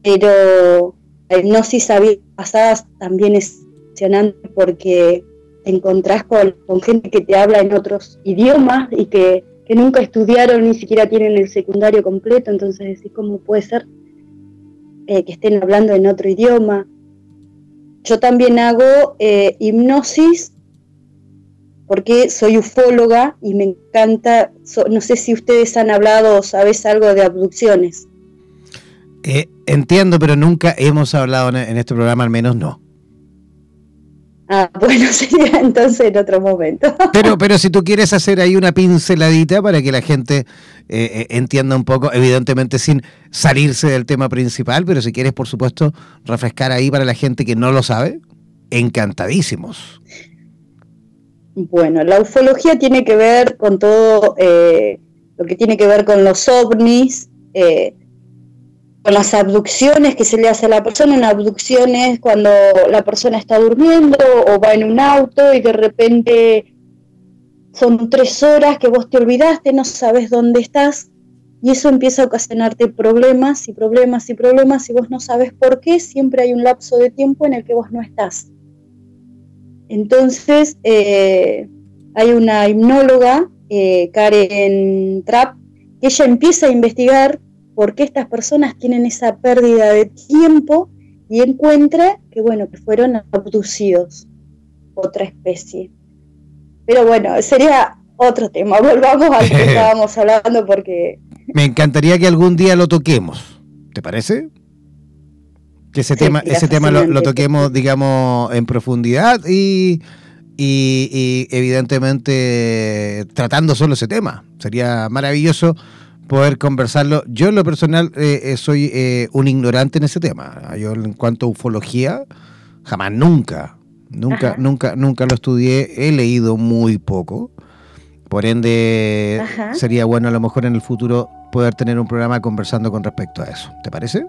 Pero la hipnosis pasadas también es emocionante porque te encontrás con, gente que te habla en otros idiomas y que, nunca estudiaron, ni siquiera tienen el secundario completo, entonces decís, ¿cómo puede ser eh, que estén hablando en otro idioma? Yo también hago eh, hipnosis porque soy ufóloga y me encanta, no sé si ustedes han hablado o sabes algo de abducciones. Eh, entiendo, pero nunca hemos hablado en, este programa, al menos no. Ah, bueno, sería entonces en otro momento. Pero, pero si tú quieres hacer ahí una pinceladita para que la gente eh, eh, entienda un poco, evidentemente sin salirse del tema principal, pero si quieres, por supuesto, refrescar ahí para la gente que no lo sabe, encantadísimos. Bueno, la ufología tiene que ver con todo eh, lo que tiene que ver con los ovnis, eh, con las abducciones que se le hace a la persona. Una abducción es cuando la persona está durmiendo o va en un auto y de repente son tres horas que vos te olvidaste, no sabes dónde estás y eso empieza a ocasionarte problemas y problemas y problemas y vos no sabes por qué. Siempre hay un lapso de tiempo en el que vos no estás. Entonces, eh, hay una hipnóloga, eh, Karen Trapp, que ella empieza a investigar por qué estas personas tienen esa pérdida de tiempo y encuentra que, bueno, que fueron abducidos, otra especie. Pero bueno, sería otro tema. Volvamos al que estábamos hablando porque... Me encantaría que algún día lo toquemos. ¿Te parece? Que ese tema, ese tema lo, toquemos, digamos, en profundidad y, y, evidentemente tratando solo ese tema. Sería maravilloso poder conversarlo. Yo en lo personal eh, eh, soy eh, un ignorante en ese tema. Yo en cuanto a ufología, jamás, nunca, nunca, nunca, nunca lo estudié. He leído muy poco. Por ende, sería bueno a lo mejor en el futuro poder tener un programa conversando con respecto a eso. ¿Te parece?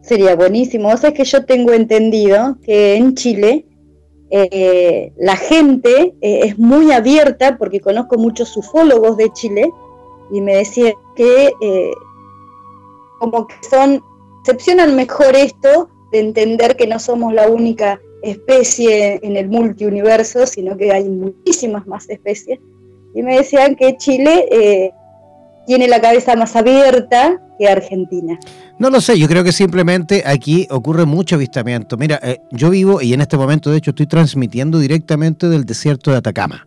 Sería buenísimo. O sea, es que yo tengo entendido que en Chile eh, la gente eh, es muy abierta, porque conozco muchos ufólogos de Chile, y me decían que eh, como que son, excepcionan mejor esto de entender que no somos la única especie en el multiuniverso, sino que hay muchísimas más especies. Y me decían que Chile tiene la cabeza más abierta que Argentina. No lo sé, yo creo que simplemente aquí ocurre mucho avistamiento. Mira, eh, yo vivo y en este momento de hecho estoy transmitiendo directamente del desierto de Atacama.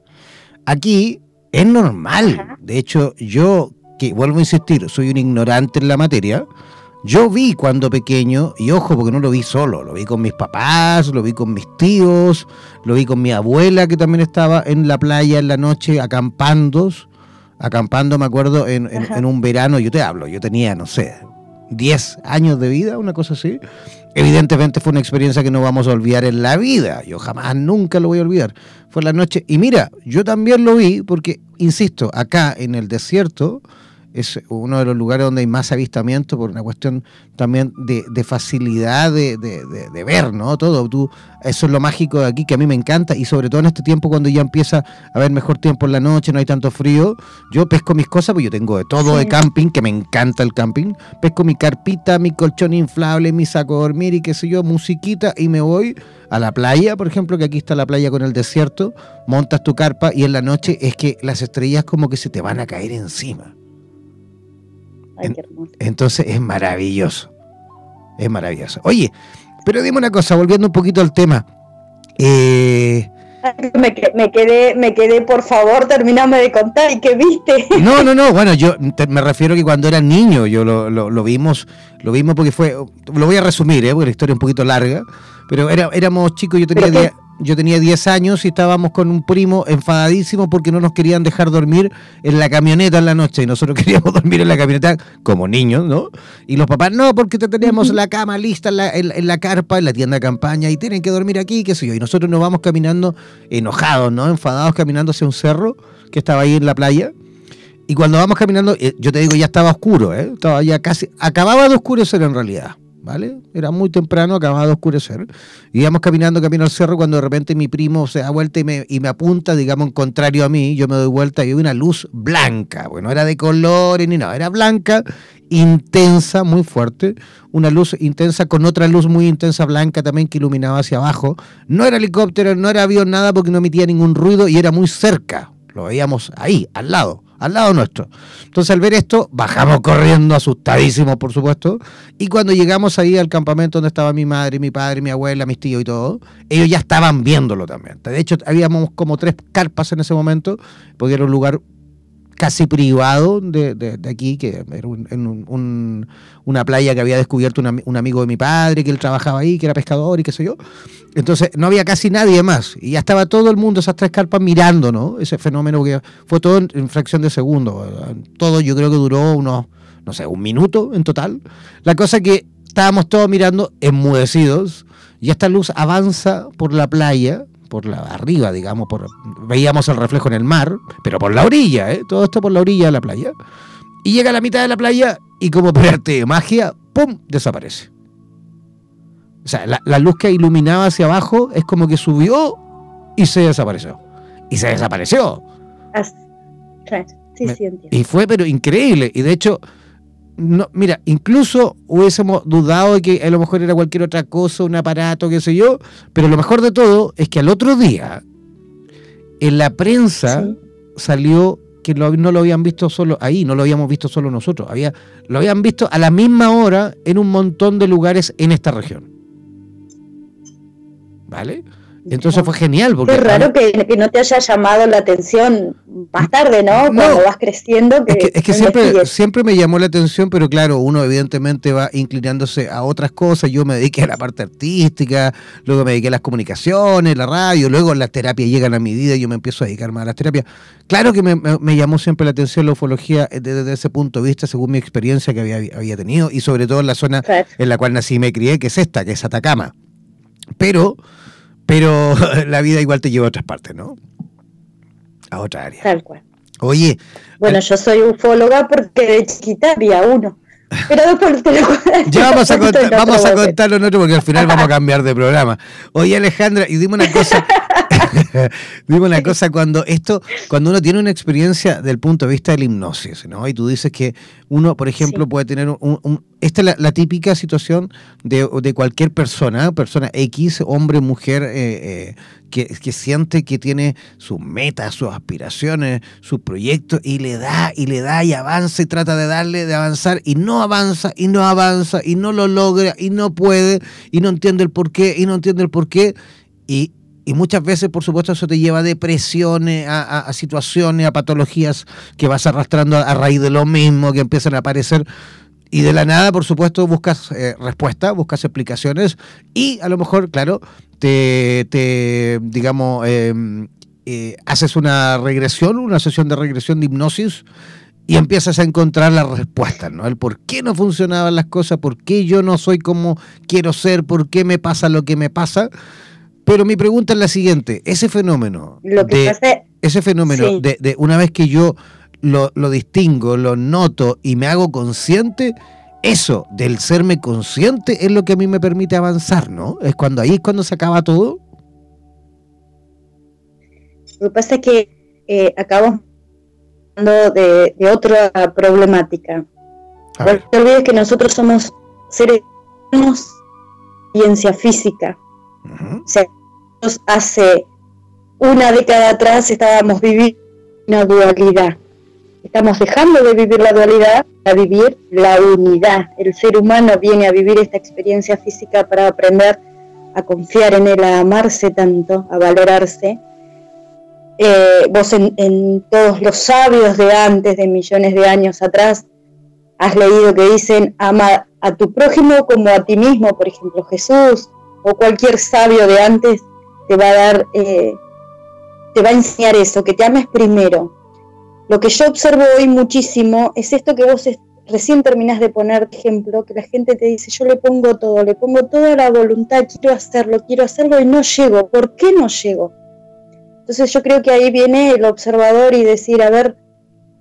Aquí es normal. De hecho, yo, que vuelvo a insistir, soy un ignorante en la materia. Yo vi cuando pequeño, y ojo, porque no lo vi solo, lo vi con mis papás, lo vi con mis tíos, lo vi con mi abuela que también estaba en la playa en la noche acampando acampando, me acuerdo, en, un verano, yo te hablo, yo tenía, no sé, 10 años de vida, una cosa así. Evidentemente fue una experiencia que no vamos a olvidar en la vida. Yo jamás, nunca lo voy a olvidar. Fue la noche. Y mira, yo también lo vi porque, insisto, acá en el desierto es uno de los lugares donde hay más avistamiento por una cuestión también de, facilidad de, ver, ¿no? Todo. Tú, eso es lo mágico de aquí que a mí me encanta y sobre todo en este tiempo cuando ya empieza a haber mejor tiempo en la noche, no hay tanto frío. Yo pesco mis cosas, pues yo tengo de todo de camping, que me encanta el camping. Pesco mi carpita, mi colchón inflable, mi saco de dormir y qué sé yo, musiquita y me voy a la playa, por ejemplo, que aquí está la playa con el desierto, montas tu carpa y en la noche es que las estrellas como que se te van a caer encima. Entonces es maravilloso. Es maravilloso. Oye, pero dime una cosa, volviendo un poquito al tema. Eh, me, quedé, me quedé, por favor, terminame de contar y qué viste. No, no, no, bueno, yo me refiero que cuando era niño, yo lo, lo, vimos, lo vimos porque fue, lo voy a resumir, ¿eh? porque la historia es un poquito larga, pero era, éramos chicos, yo tenía yo tenía 10 años y estábamos con un primo enfadadísimo porque no nos querían dejar dormir en la camioneta en la noche y nosotros queríamos dormir en la camioneta como niños, ¿no? Y los papás, no, porque te teníamos la cama lista en la, en, la, carpa, en la tienda de campaña y tienen que dormir aquí, qué sé yo. Y nosotros nos vamos caminando enojados, ¿no? Enfadados caminando hacia un cerro que estaba ahí en la playa. Y cuando vamos caminando, eh, yo te digo, ya estaba oscuro, ¿eh? Estaba ya casi, acababa de oscurecer en realidad. ¿Vale? Era muy temprano, acababa de oscurecer. Íbamos caminando camino al cerro cuando de repente mi primo se da vuelta y me, y me apunta, digamos, en contrario a mí. Yo me doy vuelta y veo una luz blanca. Bueno, era de colores ni nada, era blanca, intensa, muy fuerte. Una luz intensa con otra luz muy intensa blanca también que iluminaba hacia abajo. No era helicóptero, no era avión, nada porque no emitía ningún ruido y era muy cerca. Lo veíamos ahí, al lado al lado nuestro. Entonces al ver esto, bajamos corriendo, asustadísimos por supuesto, y cuando llegamos ahí al campamento donde estaba mi madre, mi padre, mi abuela, mis tíos y todo, ellos ya estaban viéndolo también. De hecho, habíamos como tres carpas en ese momento, porque era un lugar casi privado de, aquí, que era en una playa que había descubierto un, amigo de mi padre, que él trabajaba ahí, que era pescador y qué sé yo. Entonces no había casi nadie más. Y ya estaba todo el mundo, esas tres carpas, mirando, ¿no? Ese fenómeno que fue todo en, fracción de segundo. Todo yo creo que duró unos, no sé, un minuto en total. La cosa que estábamos todos mirando, enmudecidos, y esta luz avanza por la playa, por la arriba, digamos, por, veíamos el reflejo en el mar, pero por la orilla, ¿eh? todo esto por la orilla de la playa. Y llega a la mitad de la playa y como por arte de magia, ¡pum!, desaparece. O sea, la, luz que iluminaba hacia abajo es como que subió y se desapareció. Y se desapareció. y fue pero increíble. Y de hecho, no, mira, incluso hubiésemos dudado de que a lo mejor era cualquier otra cosa, un aparato, qué sé yo, pero lo mejor de todo es que al otro día en la prensa salió que no lo habían visto solo ahí, no lo habíamos visto solo nosotros, había, lo habían visto a la misma hora en un montón de lugares en esta región. ¿Vale? Entonces fue genial. Porque es raro que, no te haya llamado la atención más tarde, ¿no? Cuando vas creciendo. es que, siempre, siempre me llamó la atención, pero claro, uno evidentemente va inclinándose a otras cosas. Yo me dediqué a la parte artística, luego me dediqué a las comunicaciones, la radio, luego las terapias llegan a mi vida y yo me empiezo a dedicar más a las terapias. Claro que me, llamó siempre la atención la ufología desde, ese punto de vista, según mi experiencia que había, había tenido y sobre todo en la zona en la cual nací y me crié, que es esta, que es Atacama. Pero pero la vida igual te lleva a otras partes, ¿no? a otra área. Tal cual. Oye. Bueno, yo soy ufóloga porque de chiquita había uno. Pero después te lo Ya vamos a, contar, vamos a contarlo en otro porque al final vamos a cambiar de programa. Oye, Alejandra, y dime una cosa. dime una cosa, cuando esto, cuando uno tiene una experiencia del punto de vista de la hipnosis, ¿no? Y tú dices que uno, por ejemplo, puede tener un, esta es la, típica situación de, de, cualquier persona, persona X, hombre, mujer, eh, eh, que, que, siente que tiene sus metas, sus aspiraciones, sus proyectos, y le da, y le da, y avanza, y trata de darle, de avanzar, y no avanza, y no avanza, y no lo logra, y no puede, y no entiende el por qué, y no entiende el por qué, y, y muchas veces, por supuesto, eso te lleva a depresiones, a, situaciones, a patologías que vas arrastrando a, raíz de lo mismo, que empiezan a aparecer. Y de la nada, por supuesto, buscas eh, respuestas, buscas explicaciones y a lo mejor, claro, te, te digamos, em, eh, haces una regresión, una sesión de regresión de hipnosis y empiezas a encontrar las respuestas, ¿no? El por qué no funcionaban las cosas, por qué yo no soy como quiero ser, por qué me pasa lo que me pasa. Pero mi pregunta es la siguiente, ese fenómeno, de, ese fenómeno de, una vez que yo lo, distingo, lo noto y me hago consciente, eso del serme consciente es lo que a mí me permite avanzar, ¿no? Es cuando ahí es cuando se acaba todo. Lo que pasa es que eh, acabamos hablando de, otra problemática. No te olvides que nosotros somos seres humanos, ciencia física. O sea, hace una década atrás estábamos viviendo una dualidad. Estamos dejando de vivir la dualidad a vivir la unidad. El ser humano viene a vivir esta experiencia física para aprender a confiar en él, a amarse tanto, a valorarse. Eh, vos en, en, todos los sabios de antes, de millones de años atrás, has leído que dicen ama a tu prójimo como a ti mismo, por ejemplo Jesús o cualquier sabio de antes te va a dar, eh, te va a enseñar eso, que te ames primero. Lo que yo observo hoy muchísimo es esto que vos recién terminás de poner ejemplo, que la gente te dice, yo le pongo todo, le pongo toda la voluntad, quiero hacerlo, quiero hacerlo y no llego. ¿Por qué no llego? Entonces yo creo que ahí viene el observador y decir, a ver,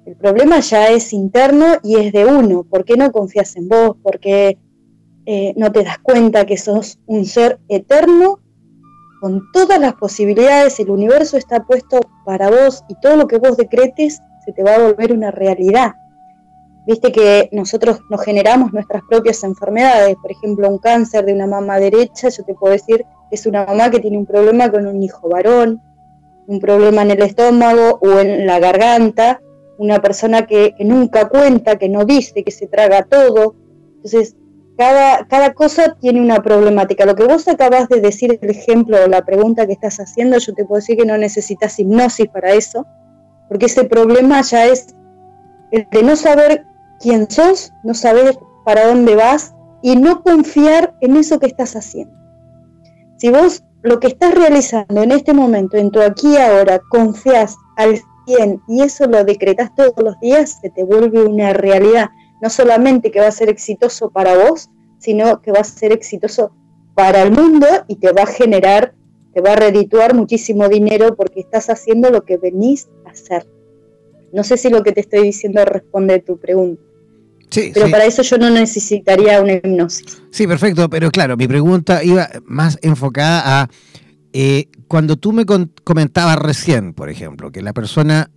el problema ya es interno y es de uno. ¿Por qué no confías en vos? ¿Por qué eh, no te das cuenta que sos un ser eterno con todas las posibilidades, el universo está puesto para vos y todo lo que vos decretes se te va a volver una realidad. Viste que nosotros nos generamos nuestras propias enfermedades, por ejemplo, un cáncer de una mamá derecha, yo te puedo decir es una mamá que tiene un problema con un hijo varón, un problema en el estómago o en la garganta, una persona que, que nunca cuenta, que no dice, que se traga todo. Entonces, cada, cada cosa tiene una problemática. Lo que vos acabas de decir, el ejemplo o la pregunta que estás haciendo, yo te puedo decir que no necesitas hipnosis para eso, porque ese problema ya es el de no saber quién sos, no saber para dónde vas y no confiar en eso que estás haciendo. Si vos lo que estás realizando en este momento, en tu aquí y ahora, confías al 100 y eso lo decretas todos los días, se te vuelve una realidad no solamente que va a ser exitoso para vos, sino que va a ser exitoso para el mundo y te va a generar, te va a redituar muchísimo dinero porque estás haciendo lo que venís a hacer. No sé si lo que te estoy diciendo responde a tu pregunta. Sí, pero para eso yo no necesitaría una hipnosis. Sí, perfecto, pero claro, mi pregunta iba más enfocada a eh, cuando tú me comentabas recién, por ejemplo, que la persona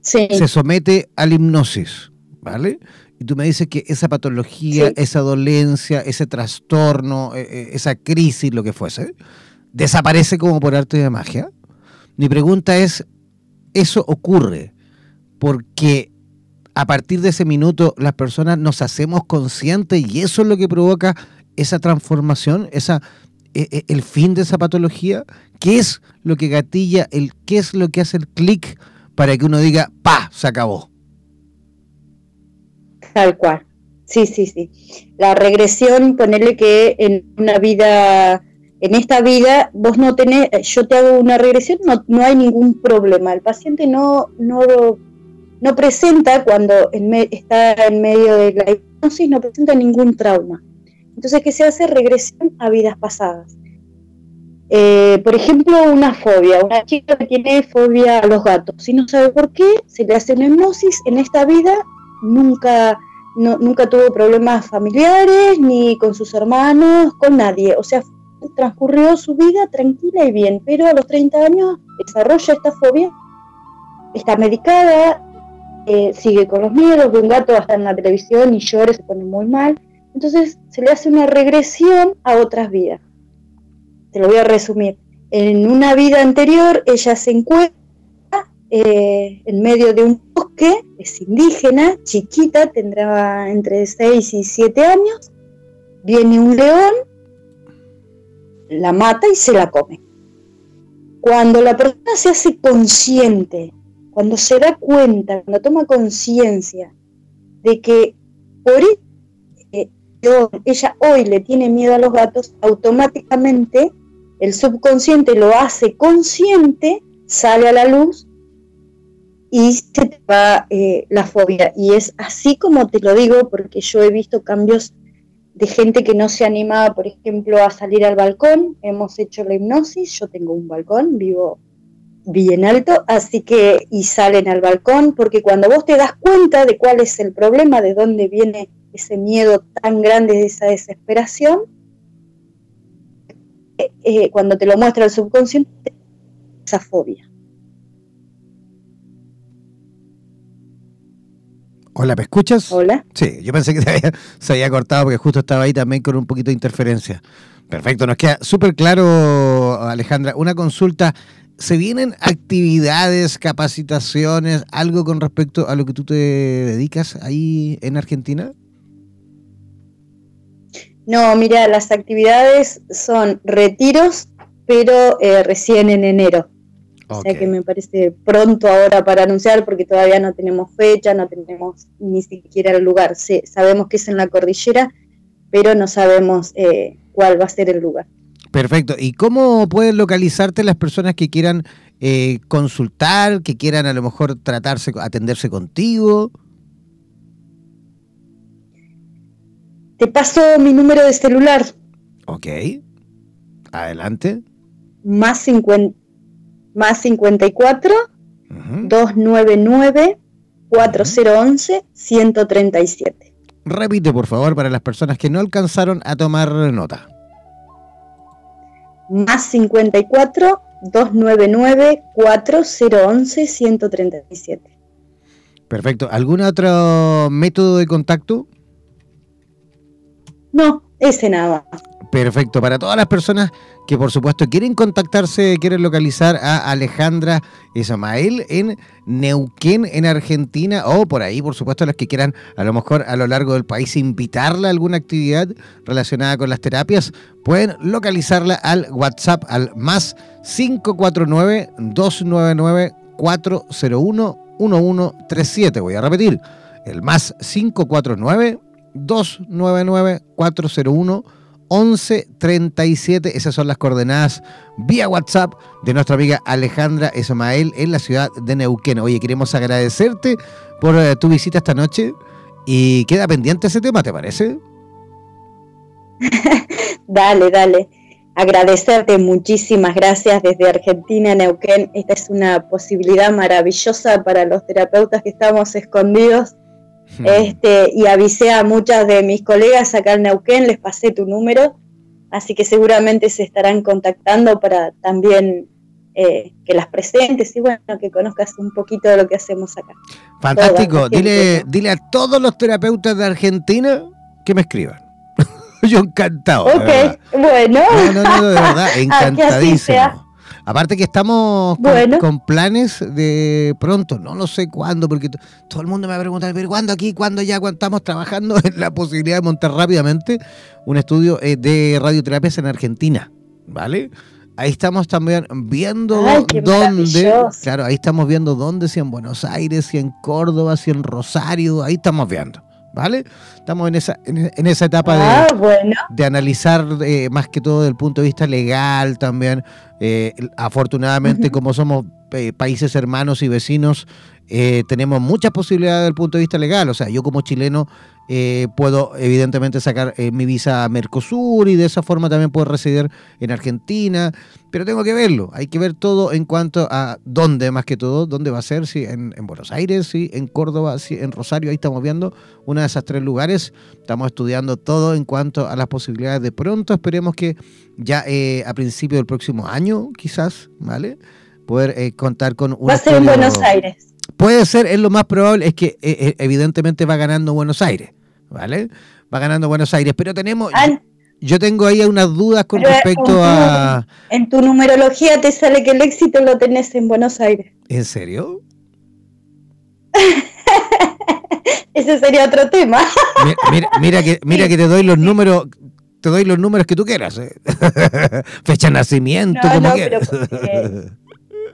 se somete a la hipnosis, ¿vale? Y tú me dices que esa patología, esa dolencia, ese trastorno, e, e, esa crisis, lo que fuese, desaparece como por arte de magia. Mi pregunta es, ¿eso ocurre porque a partir de ese minuto las personas nos hacemos conscientes y eso es lo que provoca esa transformación, esa, e, el fin de esa patología? ¿Qué es lo que gatilla, el, qué es lo que hace el clic para que uno diga, pa, se acabó? Tal cual. Sí, sí, sí. La regresión, ponerle que en una vida, en esta vida, vos no tenés, yo te hago una regresión, no, no hay ningún problema. El paciente no, no, no presenta cuando está en medio de la hipnosis, no presenta ningún trauma. Entonces, ¿qué se hace? Regresión a vidas pasadas. Eh, por ejemplo, una fobia. Una chica que tiene fobia a los gatos. y no sabe por qué, se le hace una hipnosis. En esta vida nunca, nunca tuvo problemas familiares, ni con sus hermanos, con nadie. O sea, transcurrió su vida tranquila y bien. Pero a los 30 años desarrolla esta fobia. Está medicada, eh, sigue con los miedos, de un gato hasta en la televisión y llora, se pone muy mal. Entonces se le hace una regresión a otras vidas. Te lo voy a resumir. En una vida anterior ella se encuentra eh, en medio de un es indígena, chiquita, tendrá entre 6 y 7 años, viene un león, la mata y se la come. Cuando la persona se hace consciente cuando se da cuenta, cuando toma conciencia de que por eh, ella hoy le tiene miedo a los gatos, automáticamente el subconsciente lo hace consciente, sale a la luz y se te va eh, la fobia. Y es así como te lo digo, porque yo he visto cambios de gente que no se animaba, por ejemplo, a salir al balcón. Hemos hecho la hipnosis, yo tengo un balcón, vivo bien alto, así que y salen al balcón, porque cuando vos te das cuenta de cuál es el problema, de dónde viene ese miedo tan grande, de esa desesperación, eh, eh, cuando te lo muestra el subconsciente, esa fobia. Hola, ¿me escuchas? Hola. Sí, yo pensé que se había, cortado porque justo estaba ahí también con un poquito de interferencia. Perfecto, nos queda súper claro, Alejandra. Una consulta ¿Se vienen actividades, capacitaciones, algo con respecto a lo que tú te dedicas ahí en Argentina? No, mira, las actividades son retiros, pero eh, recién en enero. O sea que me parece pronto ahora para anunciar porque todavía no tenemos fecha, no tenemos ni siquiera el lugar. sabemos que es en la cordillera, pero no sabemos eh, cuál va a ser el lugar. Perfecto. ¿Y cómo pueden localizarte las personas que quieran eh, consultar, que quieran a lo mejor tratarse, atenderse contigo? Te paso mi número de celular. Ok. Adelante. Más, 50, más 54 299 4011 137. Repite, por favor, para las personas que no alcanzaron a tomar nota más 54 299 4011 137. Perfecto. ¿Algún otro método de contacto? No, ese nada. Perfecto. Para todas las personas que por supuesto quieren contactarse, quieren localizar a Alejandra Ismael en Neuquén, en Argentina, o por ahí, por supuesto, las que quieran a lo mejor a lo largo del país invitarla a alguna actividad relacionada con las terapias, pueden localizarla al WhatsApp al más 549-299-401-1137. Voy a repetir, el más 549 299 401 1137. Esas son las coordenadas vía WhatsApp de nuestra amiga Alejandra Esmael en la ciudad de Neuquén. Oye, queremos agradecerte por eh, tu visita esta noche y queda pendiente ese tema, ¿te parece? dale, dale. Agradecerte muchísimas gracias desde Argentina, Neuquén. Esta es una posibilidad maravillosa para los terapeutas que estamos escondidos este, y avisé a muchas de mis colegas acá en Neuquén, les pasé tu número, así que seguramente se estarán contactando para también eh, que las presentes y bueno, que conozcas un poquito de lo que hacemos acá. Fantástico, dile, dile a todos los terapeutas de Argentina que me escriban. Yo encantado. Ok, bueno. No, no, no, de verdad, encantadísimo. Aparte que estamos con, planes de pronto, no lo sé cuándo, porque todo el mundo me va a preguntar, pero ¿cuándo aquí? ¿Cuándo ya? Cuando estamos trabajando en la posibilidad de montar rápidamente un estudio eh, de radioterapias en Argentina, ¿vale? Ahí estamos también viendo dónde, claro, ahí estamos viendo dónde, si en Buenos Aires, si en Córdoba, si en Rosario, ahí estamos viendo. ¿Vale? Estamos en esa, en, esa etapa de, ah, de, analizar eh, más que todo desde el punto de vista legal también. Eh, afortunadamente, como somos eh, países hermanos y vecinos, eh, tenemos muchas posibilidades desde el punto de vista legal. O sea, yo como chileno eh, puedo evidentemente sacar eh, mi visa a Mercosur y de esa forma también puedo residir en Argentina, pero tengo que verlo, hay que ver todo en cuanto a dónde más que todo, dónde va a ser, si en, Buenos Aires, si en Córdoba, si en Rosario, ahí estamos viendo una de esas tres lugares, estamos estudiando todo en cuanto a las posibilidades de pronto, esperemos que ya eh, a principio del próximo año quizás, ¿vale? Poder contar con una... Va a ser en Buenos Aires. Puede ser, es lo más probable, es que evidentemente va ganando Buenos Aires. ¿vale? Va ganando Buenos Aires, pero tenemos... yo tengo ahí unas dudas con respecto a... En tu numerología te sale que el éxito lo tenés en Buenos Aires. ¿En serio? Ese sería otro tema. mira, que, mira que te doy los números, te doy los números que tú quieras. ¿eh? Fecha de nacimiento, como quieras.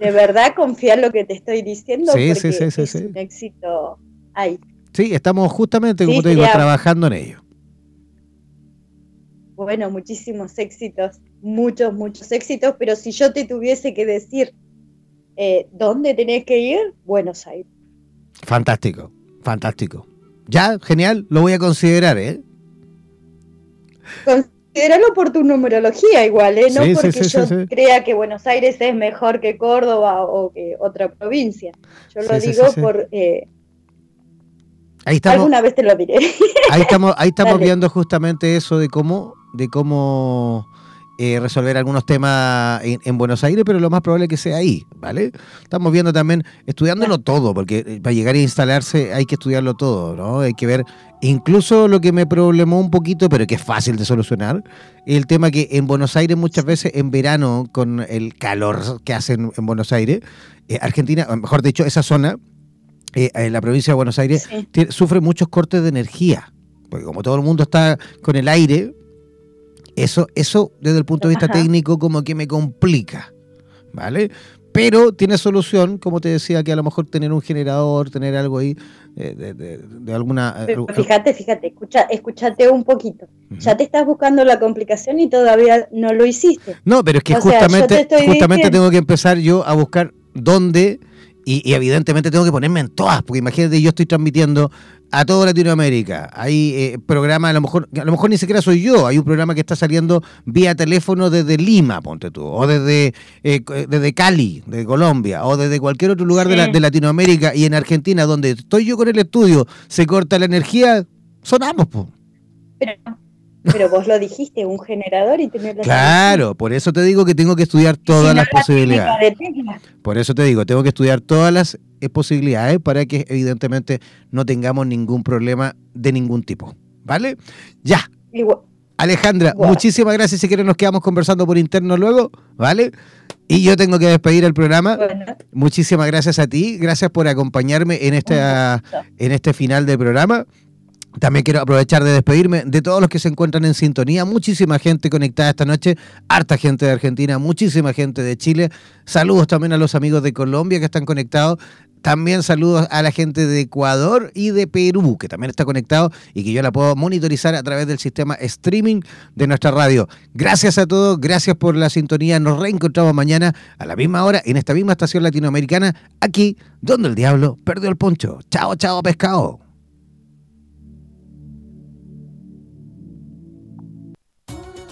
De verdad confía en lo que te estoy diciendo. Sí, sí, sí, sí, es un éxito ahí. Sí, estamos justamente, como te digo, trabajando en ello. Bueno, muchísimos éxitos, muchos, muchos éxitos, pero si yo te tuviese que decir eh, dónde tenés que ir, Buenos Aires. Fantástico, fantástico. Ya, genial, lo voy a considerar, ¿eh? Consideralo por tu numerología igual, ¿eh? No porque yo crea que Buenos Aires es mejor que Córdoba o que otra provincia. Yo lo digo por... Eh, Ahí estamos, Alguna vez te lo diré. Ahí estamos, ahí estamos viendo justamente eso de cómo, de cómo eh, resolver algunos temas en, Buenos Aires, pero lo más probable es que sea ahí, ¿vale? Estamos viendo también, estudiándolo todo, porque eh, para llegar a instalarse hay que estudiarlo todo, ¿no? Hay que ver, incluso lo que me problemó un poquito, pero que es fácil de solucionar, el tema que en Buenos Aires muchas veces en verano, con el calor que hacen en Buenos Aires, eh, Argentina, mejor dicho, esa zona eh, en la provincia de Buenos Aires sufre muchos cortes de energía. Porque como todo el mundo está con el aire, eso, eso desde el punto de vista técnico como que me complica. ¿Vale? Pero tiene solución, como te decía, que a lo mejor tener un generador, tener algo ahí eh, de, alguna... Eh, fíjate, fíjate, escucha, escúchate un poquito. Ya te estás buscando la complicación y todavía no lo hiciste. No, pero es que justamente, justamente tengo que empezar yo a buscar dónde y, evidentemente tengo que ponerme en todas, porque imagínate, yo estoy transmitiendo a toda Latinoamérica. Hay eh, programas, a lo mejor, a lo mejor ni siquiera soy yo, hay un programa que está saliendo vía teléfono desde Lima, ponte tú, o desde, eh, desde Cali, de Colombia, o desde cualquier otro lugar de, Latinoamérica y en Argentina, donde estoy yo con el estudio, se corta la energía, sonamos, pues. Pero pero vos lo dijiste, un generador y tener Claro, por eso te digo que tengo que estudiar todas las posibilidades. Por eso te digo, tengo que estudiar todas las eh, posibilidades para que evidentemente no tengamos ningún problema de ningún tipo. ¿Vale? Ya. Alejandra, muchísimas gracias. Si quieres nos quedamos conversando por interno luego, ¿vale? Y yo tengo que despedir el programa. Muchísimas gracias a ti. Gracias por acompañarme en, esta, en este final del programa. También quiero aprovechar de despedirme de todos los que se encuentran en sintonía. Muchísima gente conectada esta noche, harta gente de Argentina, muchísima gente de Chile. Saludos también a los amigos de Colombia que están conectados. También saludos a la gente de Ecuador y de Perú, que también está conectado y que yo la puedo monitorizar a través del sistema streaming de nuestra radio. Gracias a todos, gracias por la sintonía. Nos reencontramos mañana a la misma hora en esta misma estación latinoamericana, aquí donde el diablo perdió el poncho. Chao, chao, pescado.